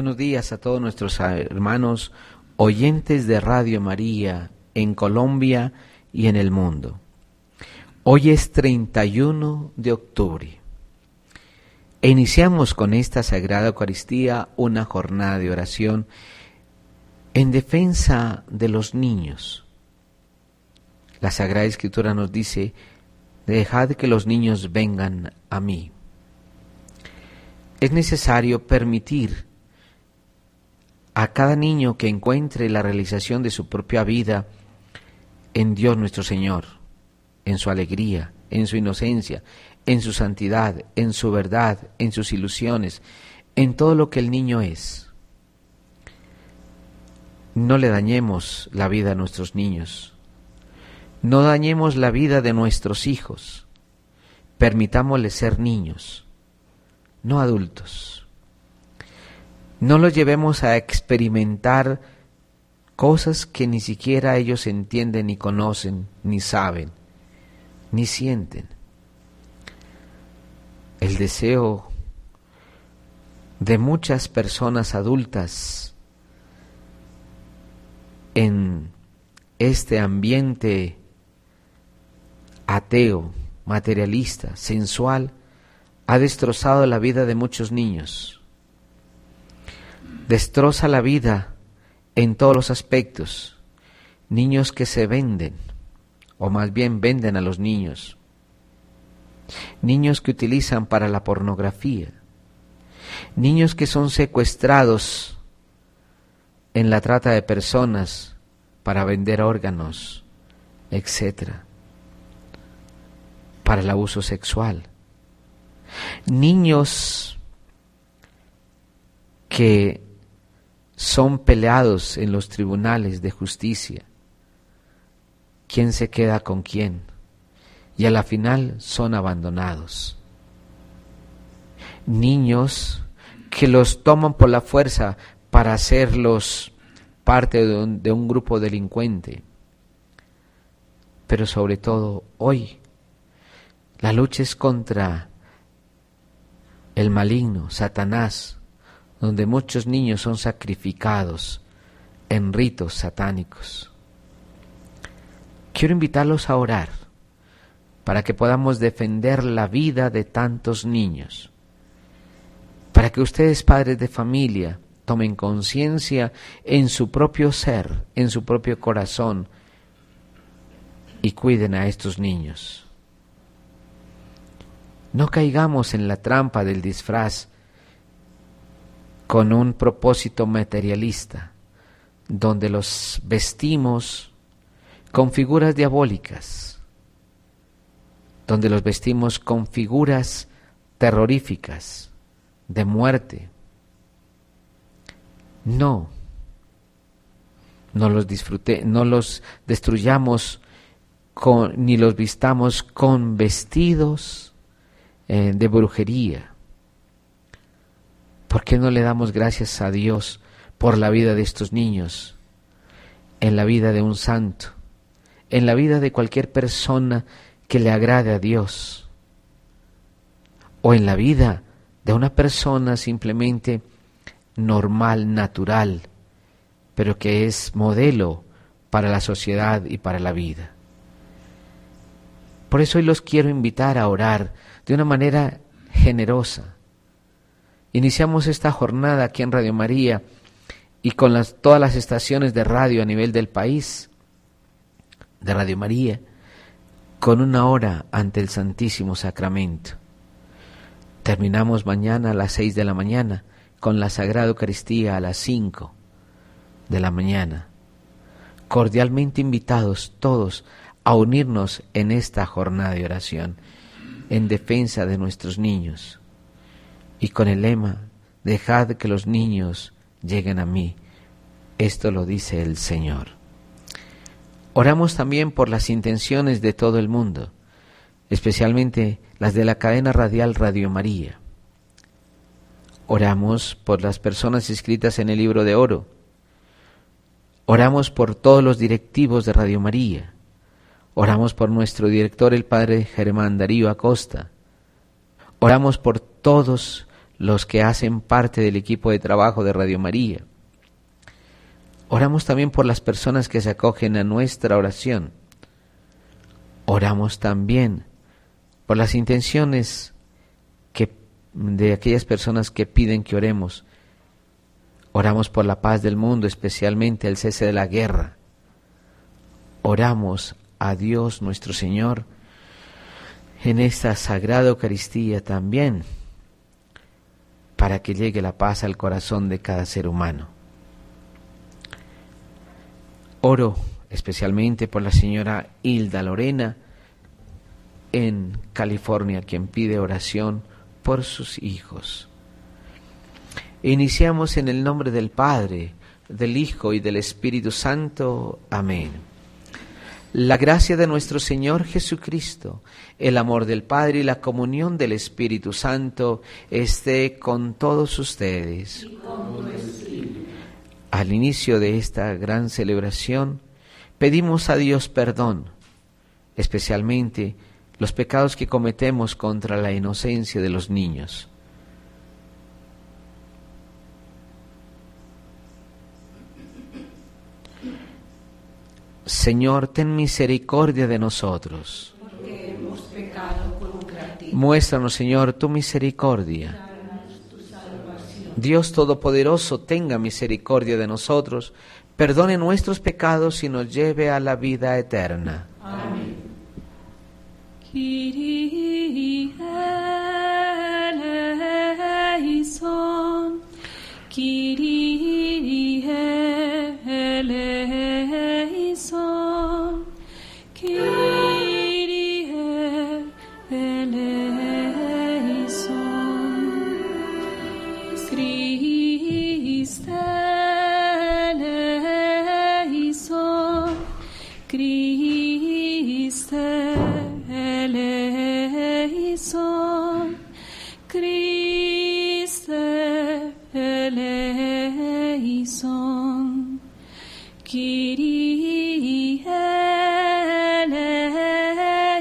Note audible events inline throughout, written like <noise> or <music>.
buenos días a todos nuestros hermanos oyentes de Radio María en Colombia y en el mundo. Hoy es 31 de octubre e iniciamos con esta Sagrada Eucaristía una jornada de oración en defensa de los niños. La Sagrada Escritura nos dice, dejad que los niños vengan a mí. Es necesario permitir a cada niño que encuentre la realización de su propia vida en Dios nuestro Señor, en su alegría, en su inocencia, en su santidad, en su verdad, en sus ilusiones, en todo lo que el niño es. No le dañemos la vida a nuestros niños, no dañemos la vida de nuestros hijos, permitámosles ser niños, no adultos. No los llevemos a experimentar cosas que ni siquiera ellos entienden, ni conocen, ni saben, ni sienten. El deseo de muchas personas adultas en este ambiente ateo, materialista, sensual, ha destrozado la vida de muchos niños destroza la vida en todos los aspectos. Niños que se venden, o más bien venden a los niños. Niños que utilizan para la pornografía. Niños que son secuestrados en la trata de personas para vender órganos, etc. Para el abuso sexual. Niños que son peleados en los tribunales de justicia. ¿Quién se queda con quién? Y a la final son abandonados. Niños que los toman por la fuerza para hacerlos parte de un, de un grupo delincuente. Pero sobre todo hoy, la lucha es contra el maligno, Satanás, donde muchos niños son sacrificados en ritos satánicos. Quiero invitarlos a orar para que podamos defender la vida de tantos niños, para que ustedes, padres de familia, tomen conciencia en su propio ser, en su propio corazón, y cuiden a estos niños. No caigamos en la trampa del disfraz con un propósito materialista, donde los vestimos con figuras diabólicas, donde los vestimos con figuras terroríficas de muerte. No, no los disfrute, no los destruyamos con, ni los vistamos con vestidos eh, de brujería ¿Por qué no le damos gracias a Dios por la vida de estos niños, en la vida de un santo, en la vida de cualquier persona que le agrade a Dios, o en la vida de una persona simplemente normal, natural, pero que es modelo para la sociedad y para la vida. Por eso hoy los quiero invitar a orar de una manera generosa, Iniciamos esta jornada aquí en Radio María y con las, todas las estaciones de radio a nivel del país, de Radio María, con una hora ante el Santísimo Sacramento. Terminamos mañana a las seis de la mañana con la Sagrada Eucaristía a las cinco de la mañana. Cordialmente invitados todos a unirnos en esta jornada de oración en defensa de nuestros niños y con el lema, dejad que los niños lleguen a mí. Esto lo dice el Señor. Oramos también por las intenciones de todo el mundo, especialmente las de la cadena radial Radio María. Oramos por las personas inscritas en el libro de oro. Oramos por todos los directivos de Radio María. Oramos por nuestro director, el padre Germán Darío Acosta. Oramos por todos los que hacen parte del equipo de trabajo de Radio María. Oramos también por las personas que se acogen a nuestra oración. Oramos también por las intenciones de aquellas personas que piden que oremos. Oramos por la paz del mundo, especialmente el cese de la guerra. Oramos a Dios nuestro Señor en esta sagrada Eucaristía también para que llegue la paz al corazón de cada ser humano. Oro especialmente por la señora Hilda Lorena en California, quien pide oración por sus hijos. Iniciamos en el nombre del Padre, del Hijo y del Espíritu Santo. Amén. La gracia de nuestro Señor Jesucristo, el amor del Padre y la comunión del Espíritu Santo esté con todos ustedes. Al inicio de esta gran celebración, pedimos a Dios perdón, especialmente los pecados que cometemos contra la inocencia de los niños. Señor, ten misericordia de nosotros. Porque hemos pecado contra ti. Muéstranos, Señor, tu misericordia. Dios Todopoderoso, tenga misericordia de nosotros, perdone nuestros pecados y nos lleve a la vida eterna. Amén. Kyrie eleison. Kyrie eleison. Kyrie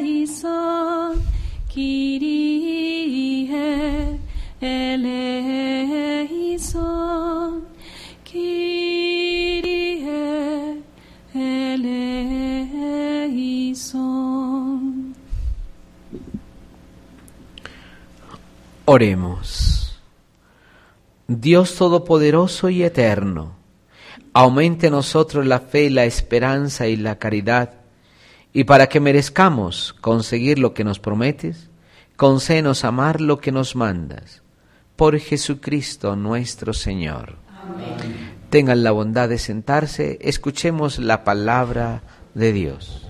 eleison. Kyrie eleison. Kyrie eleison. Oremos. Dios Todopoderoso y Eterno, aumente en nosotros la fe, la esperanza y la caridad, y para que merezcamos conseguir lo que nos prometes, concédenos amar lo que nos mandas. Por Jesucristo nuestro Señor. Amén. Tengan la bondad de sentarse, escuchemos la palabra de Dios.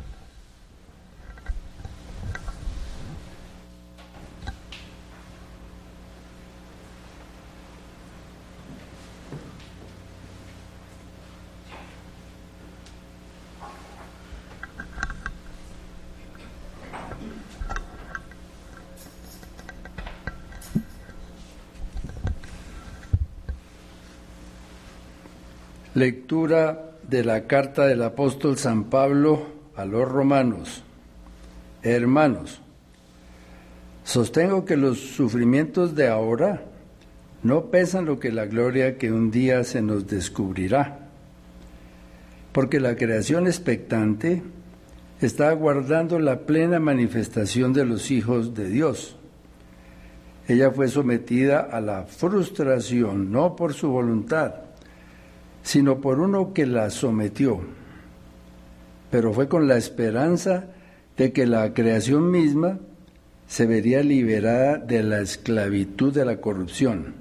Lectura de la carta del apóstol San Pablo a los romanos. Hermanos, sostengo que los sufrimientos de ahora no pesan lo que la gloria que un día se nos descubrirá, porque la creación expectante está aguardando la plena manifestación de los hijos de Dios. Ella fue sometida a la frustración, no por su voluntad, sino por uno que la sometió, pero fue con la esperanza de que la creación misma se vería liberada de la esclavitud de la corrupción,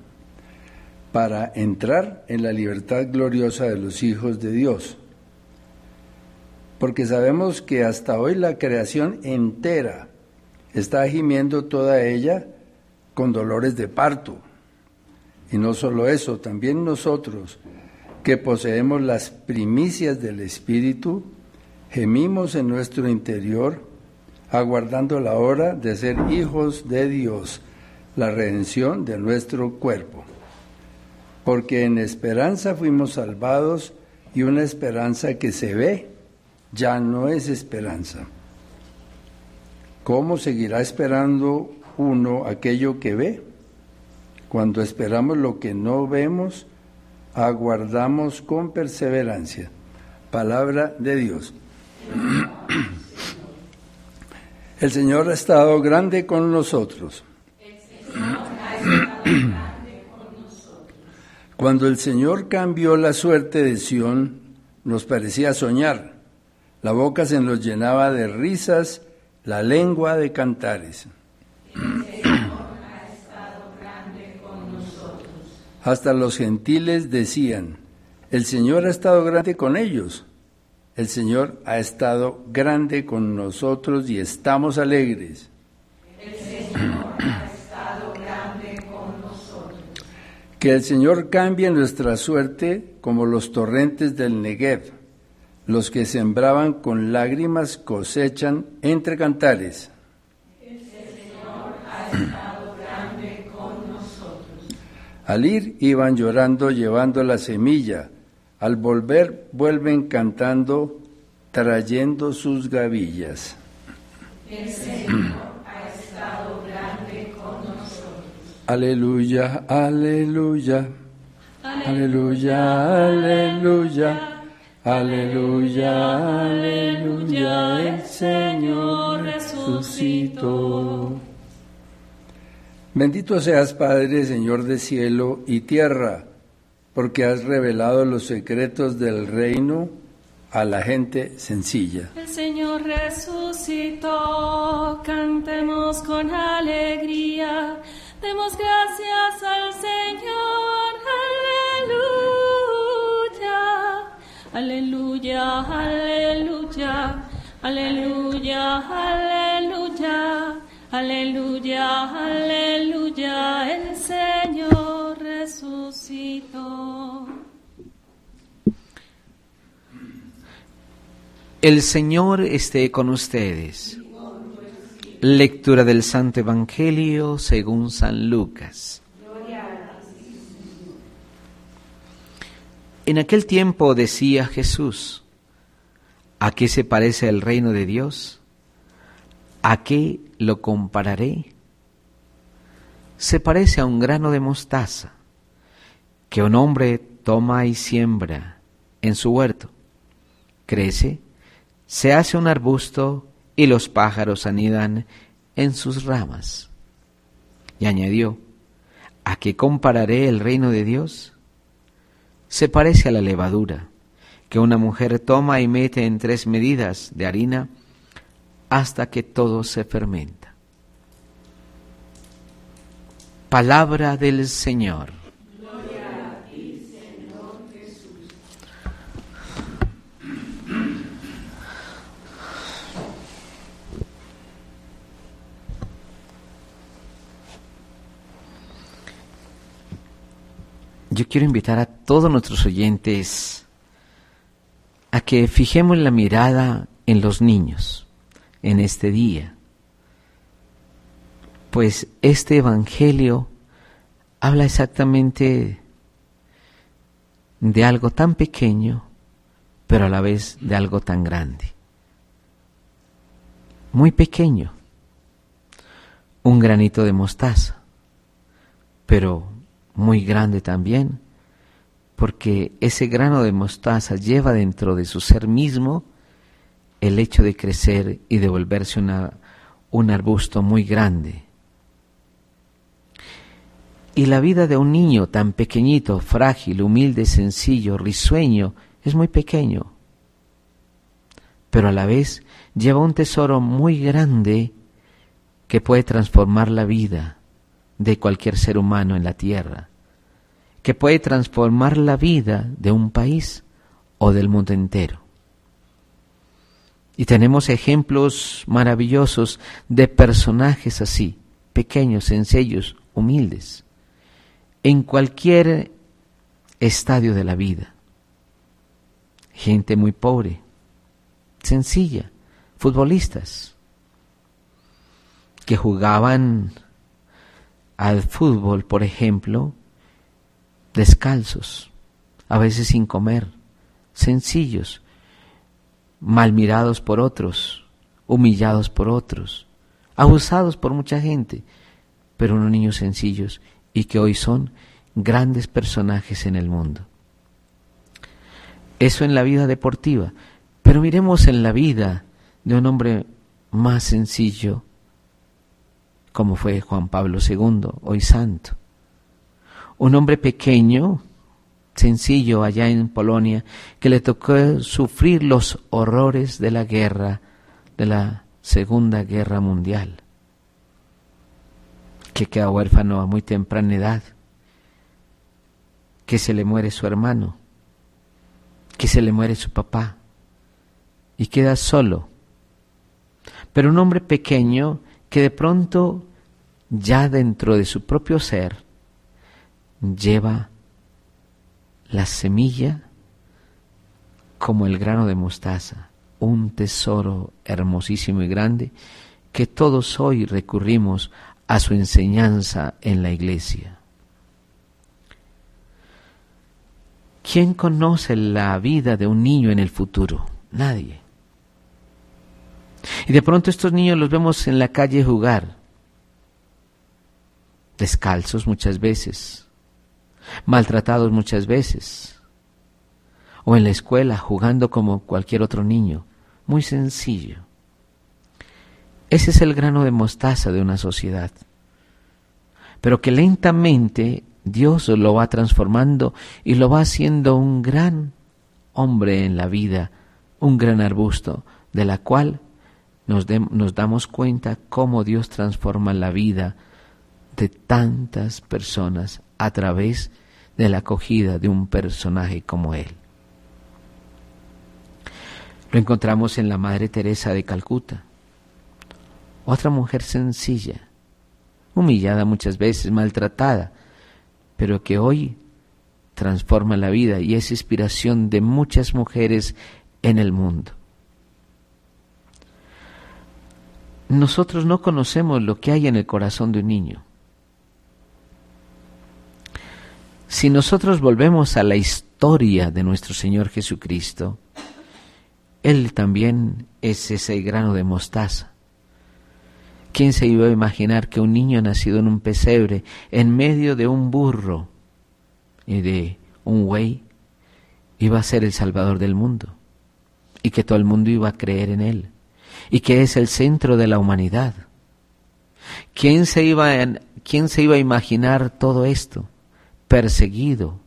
para entrar en la libertad gloriosa de los hijos de Dios. Porque sabemos que hasta hoy la creación entera está gimiendo toda ella con dolores de parto. Y no solo eso, también nosotros, que poseemos las primicias del Espíritu, gemimos en nuestro interior, aguardando la hora de ser hijos de Dios, la redención de nuestro cuerpo. Porque en esperanza fuimos salvados y una esperanza que se ve ya no es esperanza. ¿Cómo seguirá esperando uno aquello que ve? Cuando esperamos lo que no vemos, aguardamos con perseverancia. Palabra de Dios. <clears throat> El Señor ha estado grande con nosotros. <clears throat> Cuando el Señor cambió la suerte de Sión, nos parecía soñar. La boca se nos llenaba de risas, la lengua de cantares. <clears throat> Hasta los gentiles decían, el Señor ha estado grande con ellos. El Señor ha estado grande con nosotros y estamos alegres. El Señor ha estado grande con nosotros. <clears throat> Que el Señor cambie nuestra suerte como los torrentes del Negev. Los que sembraban con lágrimas cosechan entre cantares. El Señor ha estado <clears throat> al ir iban llorando llevando la semilla, al volver vuelven cantando trayendo sus gavillas. El Señor ha estado grande con nosotros. Aleluya, aleluya, aleluya, aleluya, aleluya, aleluya, el Señor resucitó. Bendito seas, Padre, Señor de cielo y tierra, porque has revelado los secretos del reino a la gente sencilla. El Señor resucitó, cantemos con alegría, demos gracias al Señor, aleluya, aleluya, aleluya, aleluya, aleluya. Aleluya, aleluya, el Señor resucitó. El Señor esté con ustedes. Lectura del Santo Evangelio según San Lucas. En aquel tiempo decía Jesús, ¿a qué se parece el reino de Dios? ¿A qué lo compararé? Se parece a un grano de mostaza que un hombre toma y siembra en su huerto. Crece, se hace un arbusto y los pájaros anidan en sus ramas. Y añadió, ¿A qué compararé el reino de Dios? Se parece a la levadura que una mujer toma y mete en tres medidas de harina hasta que todo se fermenta. Palabra del Señor. yo quiero invitar a todos nuestros oyentes a que fijemos la mirada en los niños en este día. Pues este Evangelio habla exactamente de algo tan pequeño, pero a la vez de algo tan grande. Muy pequeño, un granito de mostaza, pero muy grande también, porque ese grano de mostaza lleva dentro de su ser mismo el hecho de crecer y de volverse una, un arbusto muy grande. Y la vida de un niño tan pequeñito, frágil, humilde, sencillo, risueño, es muy pequeño, pero a la vez lleva un tesoro muy grande que puede transformar la vida de cualquier ser humano en la tierra, que puede transformar la vida de un país o del mundo entero. Y tenemos ejemplos maravillosos de personajes así, pequeños, sencillos, humildes, en cualquier estadio de la vida. Gente muy pobre, sencilla, futbolistas, que jugaban al fútbol, por ejemplo, descalzos, a veces sin comer, sencillos, mal mirados por otros, humillados por otros, abusados por mucha gente, pero unos niños sencillos y que hoy son grandes personajes en el mundo. Eso en la vida deportiva, pero miremos en la vida de un hombre más sencillo, como fue Juan Pablo II, hoy santo. Un hombre pequeño, sencillo allá en Polonia, que le tocó sufrir los horrores de la guerra, de la Segunda Guerra Mundial, que queda huérfano a muy temprana edad, que se le muere su hermano, que se le muere su papá. Y queda solo. Pero un hombre pequeño que de pronto ya dentro de su propio ser lleva la semilla como el grano de mostaza, un tesoro hermosísimo y grande que todos hoy recurrimos a su enseñanza en la iglesia. ¿Quién conoce la vida de un niño en el futuro? Nadie. Y de pronto estos niños los vemos en la calle jugar, descalzos muchas veces, maltratados muchas veces, o en la escuela jugando como cualquier otro niño, muy sencillo. Ese es el grano de mostaza de una sociedad, pero que lentamente Dios lo va transformando y lo va haciendo un gran hombre en la vida, un gran arbusto, de la cual nos, nos damos cuenta cómo Dios transforma la vida de tantas personas a través de la acogida de un personaje como él. Lo encontramos en la Madre Teresa de Calcuta, otra mujer sencilla, humillada muchas veces, maltratada, pero que hoy transforma la vida y es inspiración de muchas mujeres en el mundo. Nosotros no conocemos lo que hay en el corazón de un niño. Si nosotros volvemos a la historia de nuestro Señor Jesucristo, Él también es ese grano de mostaza. ¿Quién se iba a imaginar que un niño nacido en un pesebre, en medio de un burro y de un güey, iba a ser el Salvador del mundo? Y que todo el mundo iba a creer en Él. Y que es el centro de la humanidad. ¿Quién se iba a, quién se iba a imaginar todo esto? Perseguido,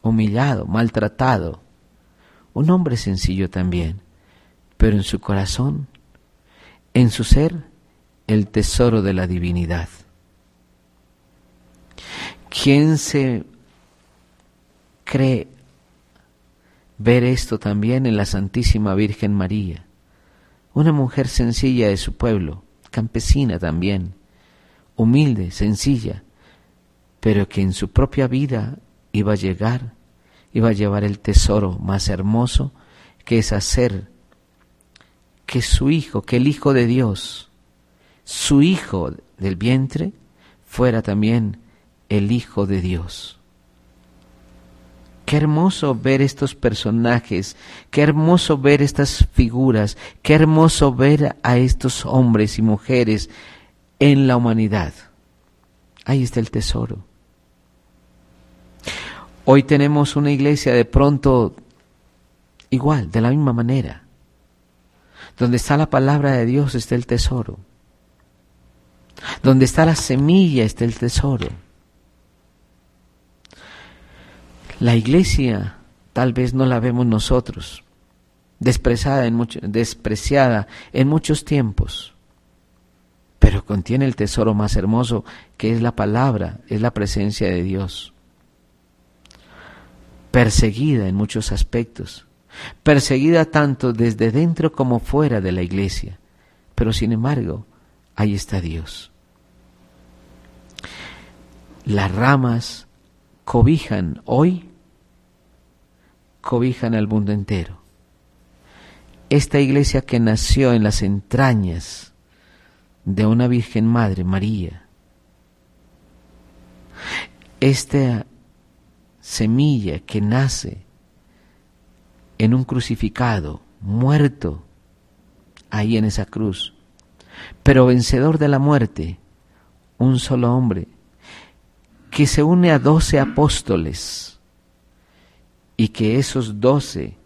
humillado, maltratado. Un hombre sencillo también, pero en su corazón, en su ser, el tesoro de la divinidad. ¿Quién se cree ver esto también en la Santísima Virgen María? Una mujer sencilla de su pueblo, campesina también, humilde, sencilla, pero que en su propia vida iba a llegar, iba a llevar el tesoro más hermoso, que es hacer que su hijo, que el Hijo de Dios, su hijo del vientre, fuera también el Hijo de Dios. Qué hermoso ver estos personajes, qué hermoso ver estas figuras, qué hermoso ver a estos hombres y mujeres en la humanidad. Ahí está el tesoro. Hoy tenemos una iglesia de pronto igual, de la misma manera. Donde está la palabra de Dios está el tesoro. Donde está la semilla está el tesoro. La iglesia tal vez no la vemos nosotros, despreciada en, despreciada en muchos tiempos, pero contiene el tesoro más hermoso que es la palabra, es la presencia de Dios. Perseguida en muchos aspectos, perseguida tanto desde dentro como fuera de la iglesia, pero sin embargo, ahí está Dios. Las ramas cobijan hoy cobijan al mundo entero. Esta iglesia que nació en las entrañas de una Virgen Madre, María, esta semilla que nace en un crucificado, muerto ahí en esa cruz, pero vencedor de la muerte, un solo hombre, que se une a doce apóstoles, y que esos doce,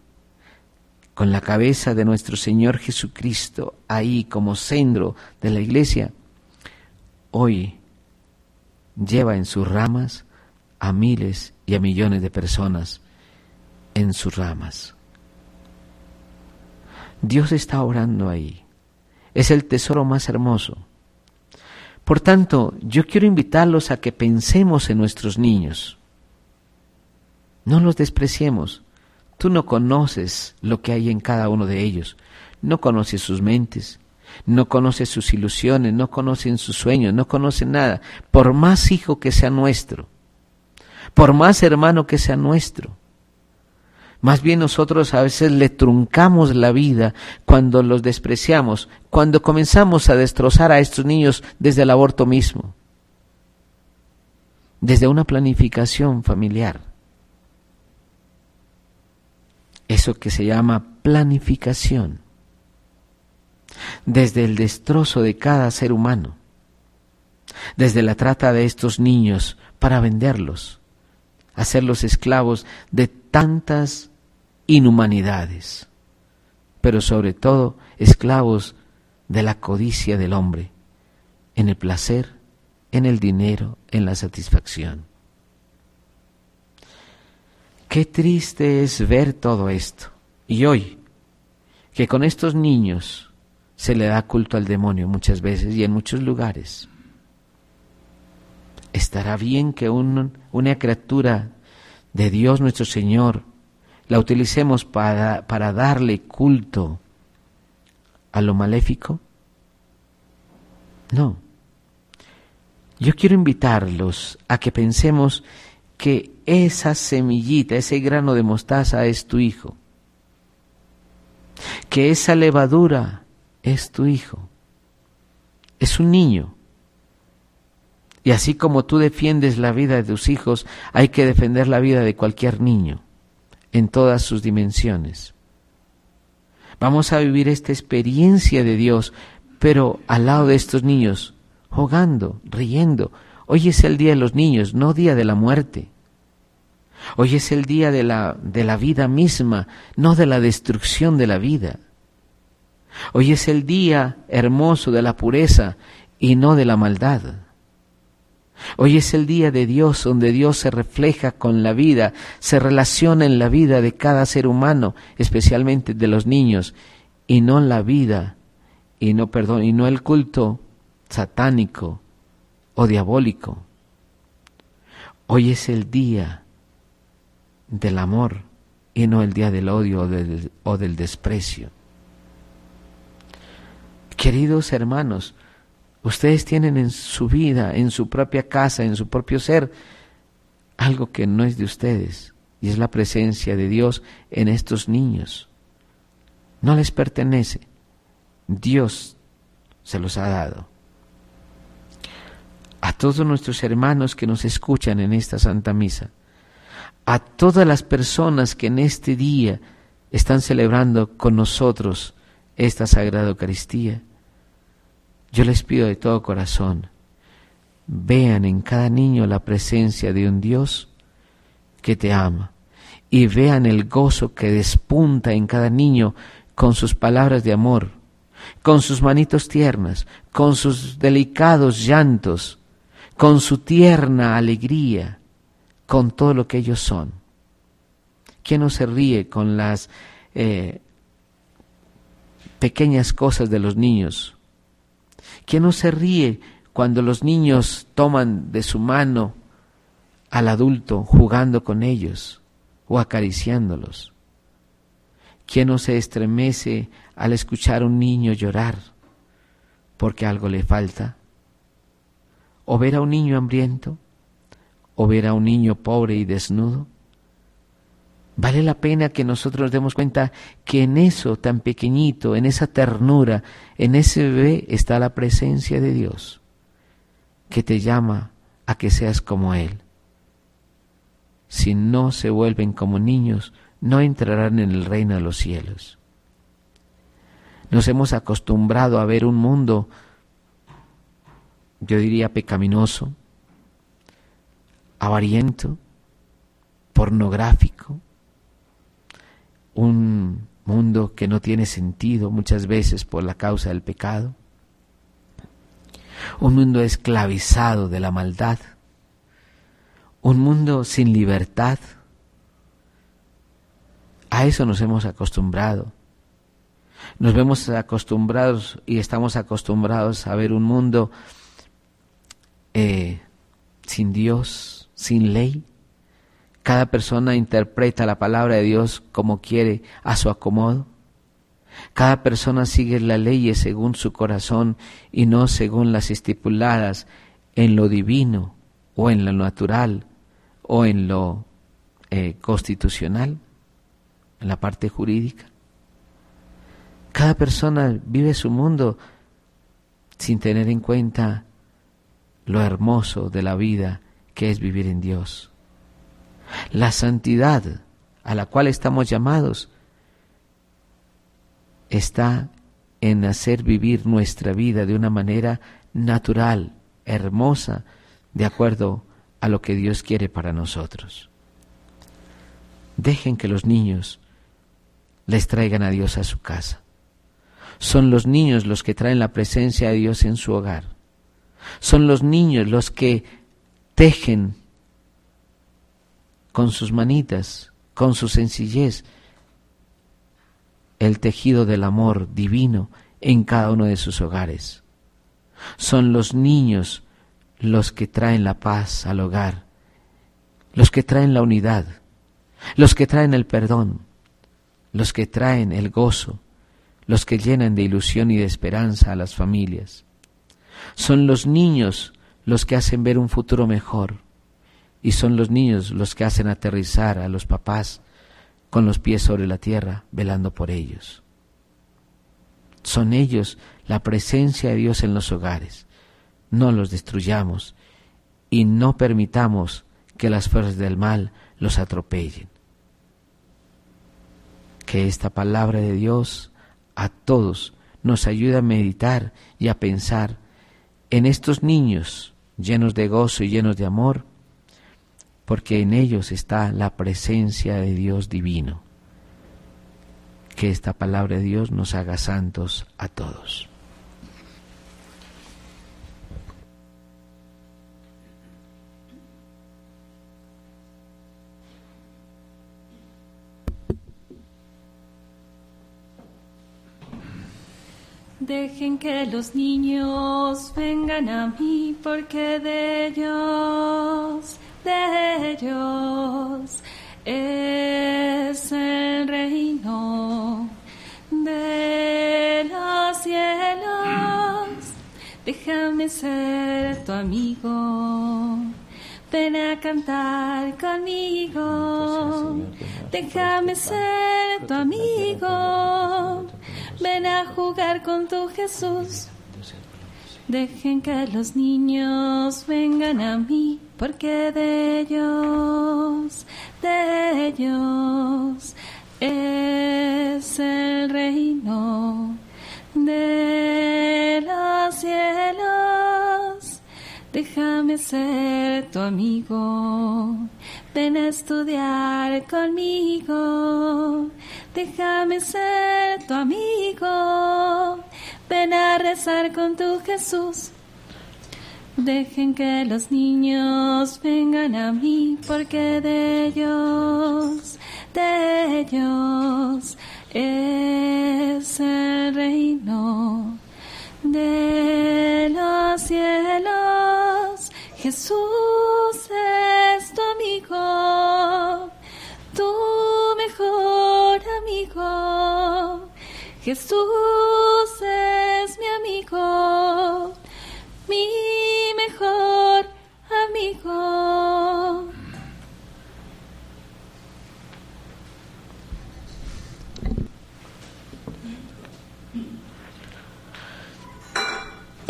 con la cabeza de nuestro Señor Jesucristo ahí como centro de la iglesia, hoy lleva en sus ramas a miles y a millones de personas en sus ramas. Dios está orando ahí. Es el tesoro más hermoso. Por tanto, yo quiero invitarlos a que pensemos en nuestros niños. No los despreciemos. Tú no conoces lo que hay en cada uno de ellos. No conoces sus mentes, no conoces sus ilusiones, no conocen sus sueños, no conocen nada. Por más hijo que sea nuestro, por más hermano que sea nuestro. Más bien nosotros a veces le truncamos la vida cuando los despreciamos, cuando comenzamos a destrozar a estos niños desde el aborto mismo, desde una planificación familiar. Eso que se llama planificación, desde el destrozo de cada ser humano, desde la trata de estos niños para venderlos, hacerlos esclavos de tantas inhumanidades, pero sobre todo esclavos de la codicia del hombre, en el placer, en el dinero, en la satisfacción. Qué triste es ver todo esto. Y hoy, que con estos niños se le da culto al demonio muchas veces y en muchos lugares. ¿Estará bien que una criatura de Dios nuestro Señor la utilicemos para, para darle culto a lo maléfico? No. Yo quiero invitarlos a que pensemos que esa semillita, ese grano de mostaza es tu hijo, que esa levadura es tu hijo, es un niño. Y así como tú defiendes la vida de tus hijos, hay que defender la vida de cualquier niño, en todas sus dimensiones. Vamos a vivir esta experiencia de Dios, pero al lado de estos niños, jugando, riendo, Hoy es el día de los niños, no día de la muerte. Hoy es el día de la, de la vida misma, no de la destrucción de la vida. Hoy es el día hermoso de la pureza y no de la maldad. Hoy es el día de Dios donde Dios se refleja con la vida, se relaciona en la vida de cada ser humano, especialmente de los niños, y no la vida, y no perdón, y no el culto satánico o diabólico. Hoy es el día del amor y no el día del odio o del, o del desprecio. Queridos hermanos, ustedes tienen en su vida, en su propia casa, en su propio ser, algo que no es de ustedes, y es la presencia de Dios en estos niños. No les pertenece, Dios se los ha dado. A todos nuestros hermanos que nos escuchan en esta Santa Misa, a todas las personas que en este día están celebrando con nosotros esta Sagrada Eucaristía. Yo les pido de todo corazón, vean en cada niño la presencia de un Dios que te ama y vean el gozo que despunta en cada niño con sus palabras de amor, con sus manitos tiernas, con sus delicados llantos, con su tierna alegría con todo lo que ellos son. ¿Quién no se ríe con las eh, pequeñas cosas de los niños? ¿Quién no se ríe cuando los niños toman de su mano al adulto jugando con ellos o acariciándolos? ¿Quién no se estremece al escuchar a un niño llorar porque algo le falta? ¿O ver a un niño hambriento? o ver a un niño pobre y desnudo? Vale la pena que nosotros nos demos cuenta que en eso tan pequeñito, en esa ternura, en ese bebé está la presencia de Dios, que te llama a que seas como Él. Si no se vuelven como niños, no entrarán en el reino de los cielos. Nos hemos acostumbrado a ver un mundo, yo diría, pecaminoso, avariento, pornográfico, un mundo que no tiene sentido muchas veces por la causa del pecado, un mundo esclavizado de la maldad, un mundo sin libertad. A eso nos hemos acostumbrado. Nos vemos acostumbrados y estamos acostumbrados a ver un mundo eh, sin Dios, sin ley. Cada persona interpreta la palabra de Dios como quiere, a su acomodo. Cada persona sigue las leyes según su corazón y no según las estipuladas en lo divino o en lo natural o en lo eh, constitucional, en la parte jurídica. Cada persona vive su mundo sin tener en cuenta lo hermoso de la vida que es vivir en Dios. La santidad a la cual estamos llamados está en hacer vivir nuestra vida de una manera natural, hermosa, de acuerdo a lo que Dios quiere para nosotros. Dejen que los niños les traigan a Dios a su casa. Son los niños los que traen la presencia de Dios en su hogar. Son los niños los que tejen con sus manitas, con su sencillez, el tejido del amor divino en cada uno de sus hogares. Son los niños los que traen la paz al hogar, los que traen la unidad, los que traen el perdón, los que traen el gozo, los que llenan de ilusión y de esperanza a las familias. Son los niños los que hacen ver un futuro mejor y son los niños los que hacen aterrizar a los papás con los pies sobre la tierra, velando por ellos. Son ellos la presencia de Dios en los hogares. No los destruyamos y no permitamos que las fuerzas del mal los atropellen. Que esta palabra de Dios a todos nos ayude a meditar y a pensar en estos niños llenos de gozo y llenos de amor, porque en ellos está la presencia de Dios divino. Que esta palabra de Dios nos haga santos a todos. Dejen que los niños vengan a mí porque de ellos de ellos es el reino de los cielos. Déjame ser tu amigo. Ven a cantar conmigo. Déjame ser tu amigo. Ven a jugar con tu Jesús. Dejen que los niños vengan a mí, porque de ellos, de ellos es el reino de los cielos. Déjame ser tu amigo, ven a estudiar conmigo. Déjame ser tu amigo, ven a rezar con tu Jesús. Dejen que los niños vengan a mí, porque de ellos, de ellos es el reino de los cielos. Jesús es tu amigo, tu mejor amigo. Jesús es mi amigo, mi mejor amigo.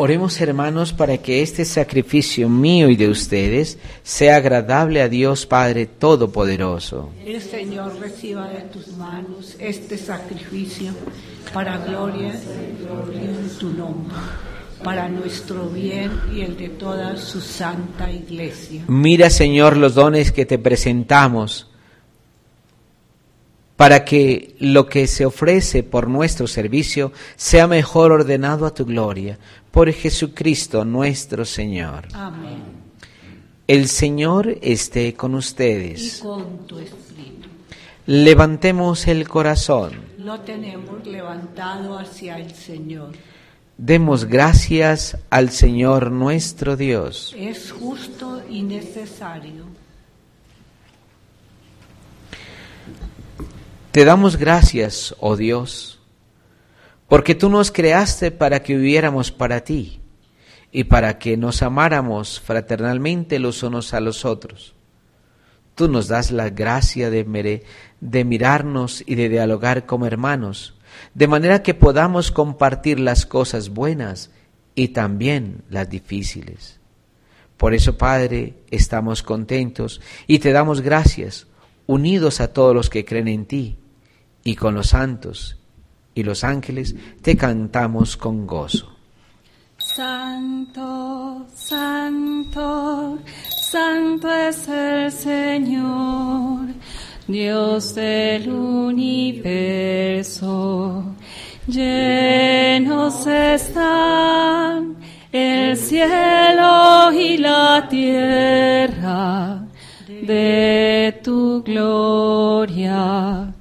Oremos hermanos para que este sacrificio mío y de ustedes sea agradable a Dios Padre Todopoderoso. El Señor reciba de tus manos este sacrificio para gloria de tu nombre, para nuestro bien y el de toda su santa iglesia. Mira Señor los dones que te presentamos para que lo que se ofrece por nuestro servicio sea mejor ordenado a tu gloria, por Jesucristo nuestro Señor. Amén. El Señor esté con ustedes. Y con tu espíritu. Levantemos el corazón. Lo tenemos levantado hacia el Señor. Demos gracias al Señor nuestro Dios. Es justo y necesario. Te damos gracias, oh Dios, porque tú nos creaste para que viviéramos para ti y para que nos amáramos fraternalmente los unos a los otros. Tú nos das la gracia de, de mirarnos y de dialogar como hermanos, de manera que podamos compartir las cosas buenas y también las difíciles. Por eso, Padre, estamos contentos y te damos gracias unidos a todos los que creen en ti, y con los santos y los ángeles te cantamos con gozo. Santo, santo, santo es el Señor, Dios del universo. Llenos están el cielo y la tierra de tu gloria.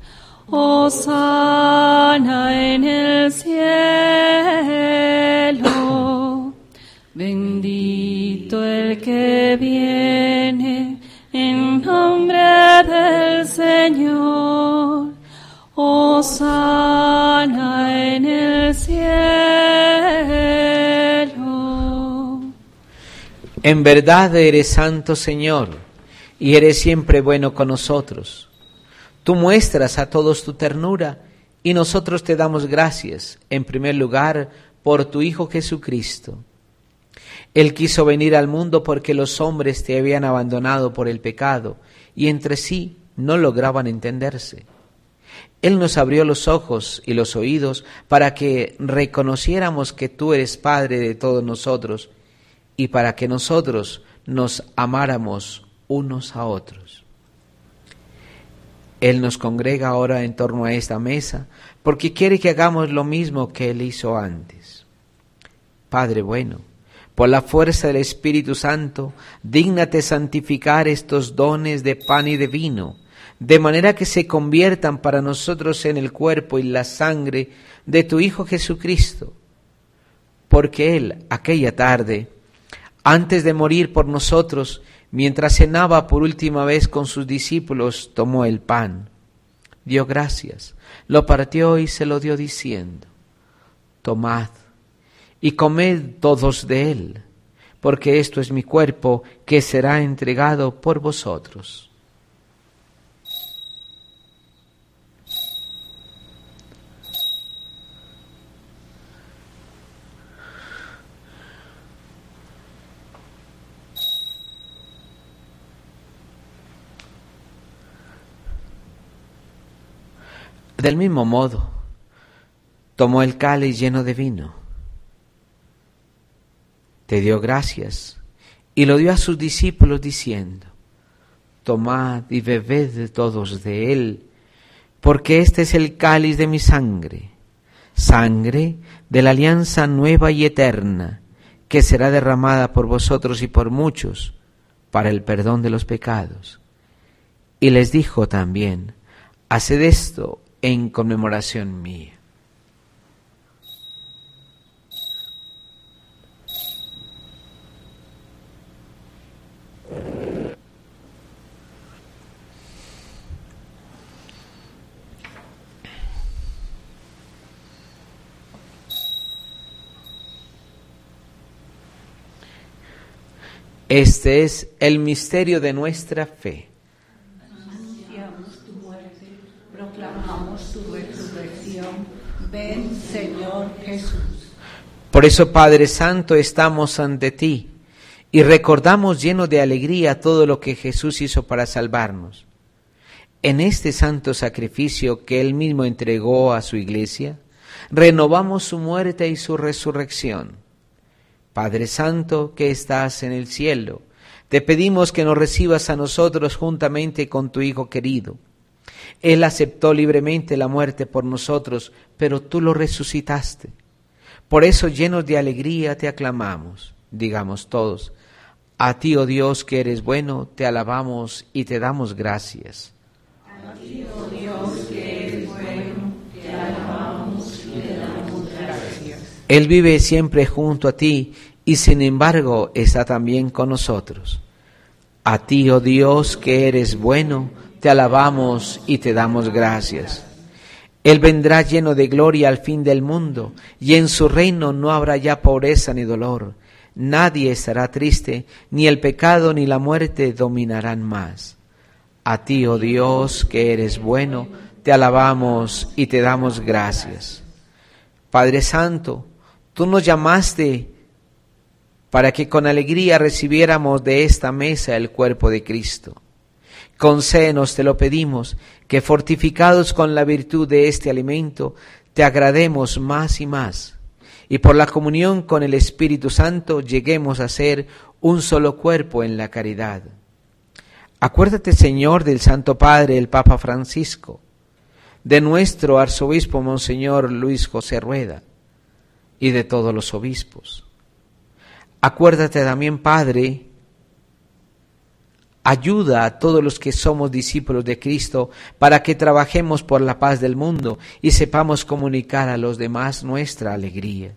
Osana en el cielo. Bendito el que viene en nombre del Señor. Osana en el cielo. En verdad eres santo Señor y eres siempre bueno con nosotros. Tú muestras a todos tu ternura y nosotros te damos gracias, en primer lugar, por tu Hijo Jesucristo. Él quiso venir al mundo porque los hombres te habían abandonado por el pecado y entre sí no lograban entenderse. Él nos abrió los ojos y los oídos para que reconociéramos que tú eres Padre de todos nosotros y para que nosotros nos amáramos unos a otros. Él nos congrega ahora en torno a esta mesa porque quiere que hagamos lo mismo que Él hizo antes. Padre bueno, por la fuerza del Espíritu Santo, dígnate santificar estos dones de pan y de vino, de manera que se conviertan para nosotros en el cuerpo y la sangre de tu Hijo Jesucristo, porque Él, aquella tarde, antes de morir por nosotros, mientras cenaba por última vez con sus discípulos, tomó el pan, dio gracias, lo partió y se lo dio diciendo, tomad y comed todos de él, porque esto es mi cuerpo que será entregado por vosotros. Del mismo modo, tomó el cáliz lleno de vino, te dio gracias y lo dio a sus discípulos diciendo, tomad y bebed todos de él, porque este es el cáliz de mi sangre, sangre de la alianza nueva y eterna, que será derramada por vosotros y por muchos para el perdón de los pecados. Y les dijo también, haced esto en conmemoración mía. Este es el misterio de nuestra fe. Por eso, Padre Santo, estamos ante ti y recordamos lleno de alegría todo lo que Jesús hizo para salvarnos. En este santo sacrificio que Él mismo entregó a su iglesia, renovamos su muerte y su resurrección. Padre Santo que estás en el cielo, te pedimos que nos recibas a nosotros juntamente con tu Hijo querido él aceptó libremente la muerte por nosotros, pero tú lo resucitaste. Por eso, llenos de alegría, te aclamamos. Digamos todos, a ti, oh Dios, que eres bueno, te alabamos y te damos gracias. Él vive siempre junto a ti y sin embargo está también con nosotros. A ti, oh Dios, que eres bueno, te alabamos y te damos gracias. Él vendrá lleno de gloria al fin del mundo, y en su reino no habrá ya pobreza ni dolor. Nadie estará triste, ni el pecado ni la muerte dominarán más. A ti, oh Dios, que eres bueno, te alabamos y te damos gracias. Padre Santo, tú nos llamaste para que con alegría recibiéramos de esta mesa el cuerpo de Cristo. Concédenos, te lo pedimos, que fortificados con la virtud de este alimento, te agrademos más y más, y por la comunión con el Espíritu Santo lleguemos a ser un solo cuerpo en la caridad. Acuérdate, Señor, del Santo Padre, el Papa Francisco, de nuestro arzobispo Monseñor Luis José Rueda, y de todos los obispos. Acuérdate también, Padre, Ayuda a todos los que somos discípulos de Cristo para que trabajemos por la paz del mundo y sepamos comunicar a los demás nuestra alegría.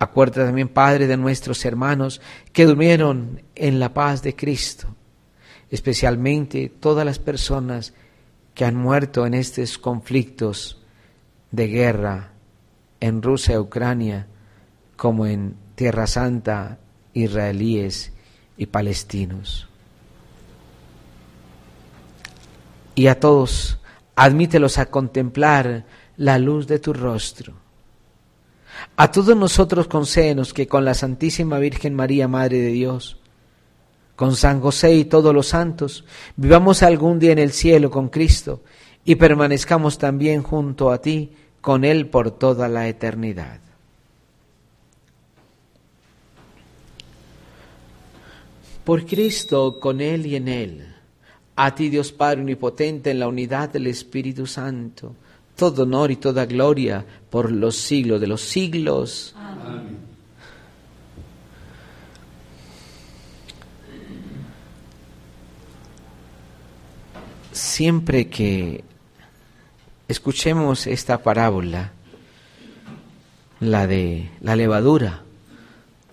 Acuérdate también, Padre, de nuestros hermanos que durmieron en la paz de Cristo, especialmente todas las personas que han muerto en estos conflictos de guerra en Rusia, Ucrania, como en Tierra Santa, israelíes y palestinos. Y a todos admítelos a contemplar la luz de tu rostro. A todos nosotros concédenos que con la Santísima Virgen María, Madre de Dios, con San José y todos los santos, vivamos algún día en el cielo con Cristo y permanezcamos también junto a ti con Él por toda la eternidad. Por Cristo, con Él y en Él a ti, Dios Padre Omnipotente, en la unidad del Espíritu Santo, todo honor y toda gloria por los siglos de los siglos. Amén. Siempre que escuchemos esta parábola, la de la levadura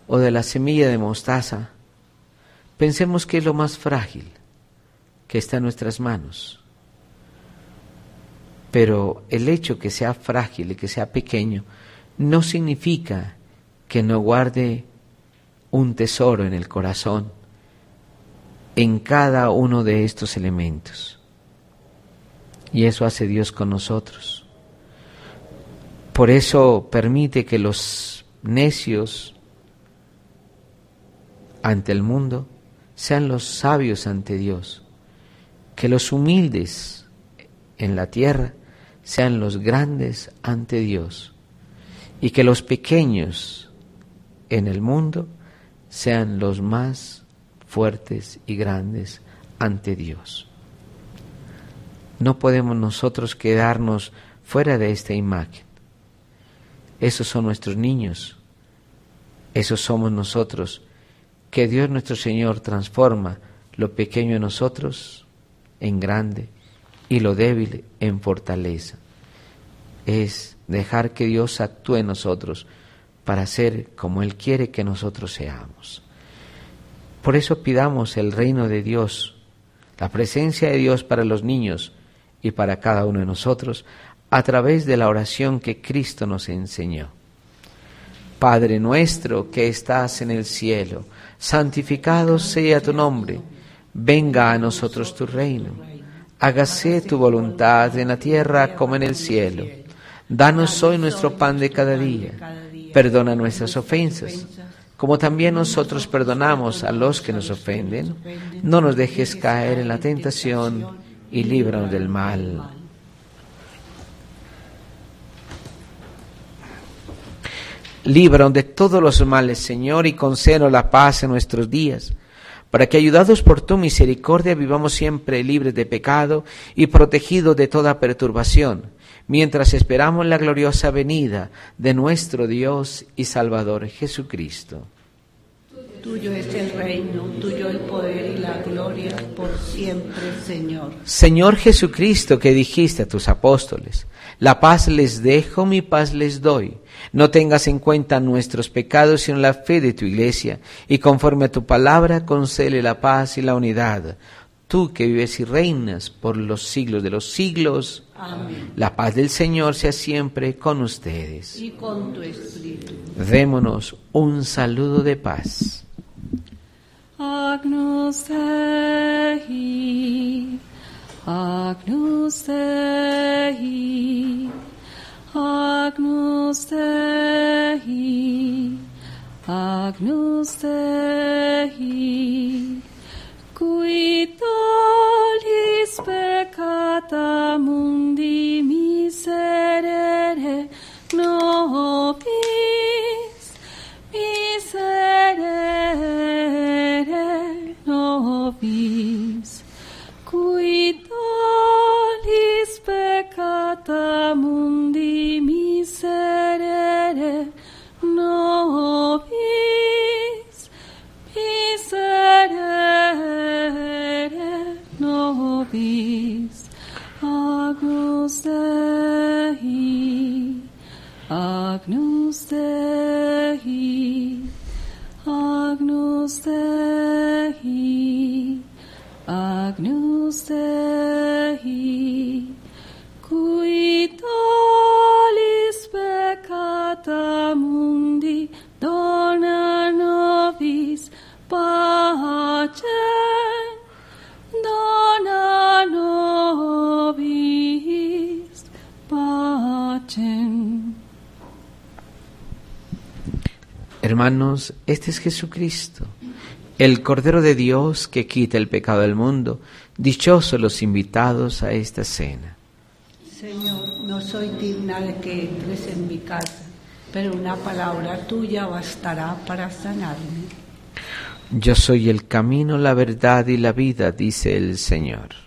o de la semilla de mostaza, pensemos que es lo más frágil que está en nuestras manos. Pero el hecho que sea frágil y que sea pequeño no significa que no guarde un tesoro en el corazón en cada uno de estos elementos. Y eso hace Dios con nosotros. Por eso permite que los necios ante el mundo sean los sabios ante Dios, que los humildes en la tierra sean los grandes ante Dios y que los pequeños en el mundo sean los más fuertes y grandes ante Dios. No podemos nosotros quedarnos fuera de esta imagen. Esos son nuestros niños, esos somos nosotros, que Dios nuestro Señor transforma lo pequeño en nosotros en grande y lo débil en fortaleza. Es dejar que Dios actúe en nosotros para ser como Él quiere que nosotros seamos. Por eso pidamos el reino de Dios, la presencia de Dios para los niños y para cada uno de nosotros a través de la oración que Cristo nos enseñó. Padre nuestro que estás en el cielo, santificado sea tu nombre, venga a nosotros tu reino, hágase tu voluntad en la tierra como en el cielo. Danos hoy nuestro pan de cada día, perdona nuestras ofensas, como también nosotros perdonamos a los que nos ofenden. No nos dejes caer en la tentación y líbranos del mal. Líbranos de todos los males, Señor, y concédenos la paz en nuestros días, para que, ayudados por tu misericordia, vivamos siempre libres de pecado y protegidos de toda perturbación, mientras esperamos la gloriosa venida de nuestro Dios y Salvador Jesucristo. Tuyo es el reino, tuyo el poder y la gloria por siempre, Señor. Señor Jesucristo, que dijiste a tus apóstoles, la paz les dejo, mi paz les doy. No tengas en cuenta nuestros pecados, sino la fe de tu iglesia, y conforme a tu palabra, concele la paz y la unidad. Tú que vives y reinas por los siglos de los siglos, Amén. la paz del Señor sea siempre con ustedes. Y con tu espíritu. Démonos un saludo de paz. Agnus Dei, Agnus Dei, Agnus Dei, Agnus Dei, qui tollis peccata mundi miserere nobis, miserere nobis, qui tollis peccata mundi miserere nobis, miserere nobis, Agnus Dei, Agnus Dei, Agnus Dei, Agnus Dei, qui tollis peccata mundi, dona nobis pacem, dona nobis pacem. Hermanos, este es Jesucristo, el Cordero de Dios que quita el pecado del mundo. Dichosos los invitados a esta cena. Señor, no soy digna de que entres en mi casa, pero una palabra tuya bastará para sanarme. Yo soy el camino, la verdad y la vida, dice el Señor.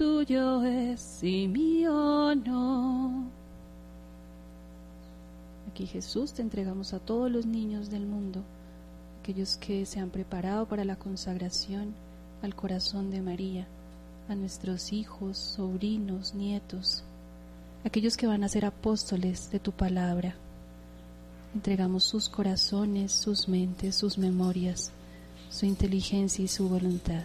tuyo es y mío no. Aquí Jesús te entregamos a todos los niños del mundo aquellos que se han preparado para la consagración al corazón de María, a nuestros hijos, sobrinos, nietos, aquellos que van a ser apóstoles de tu palabra. Entregamos sus corazones, sus mentes, sus memorias, su inteligencia y su voluntad.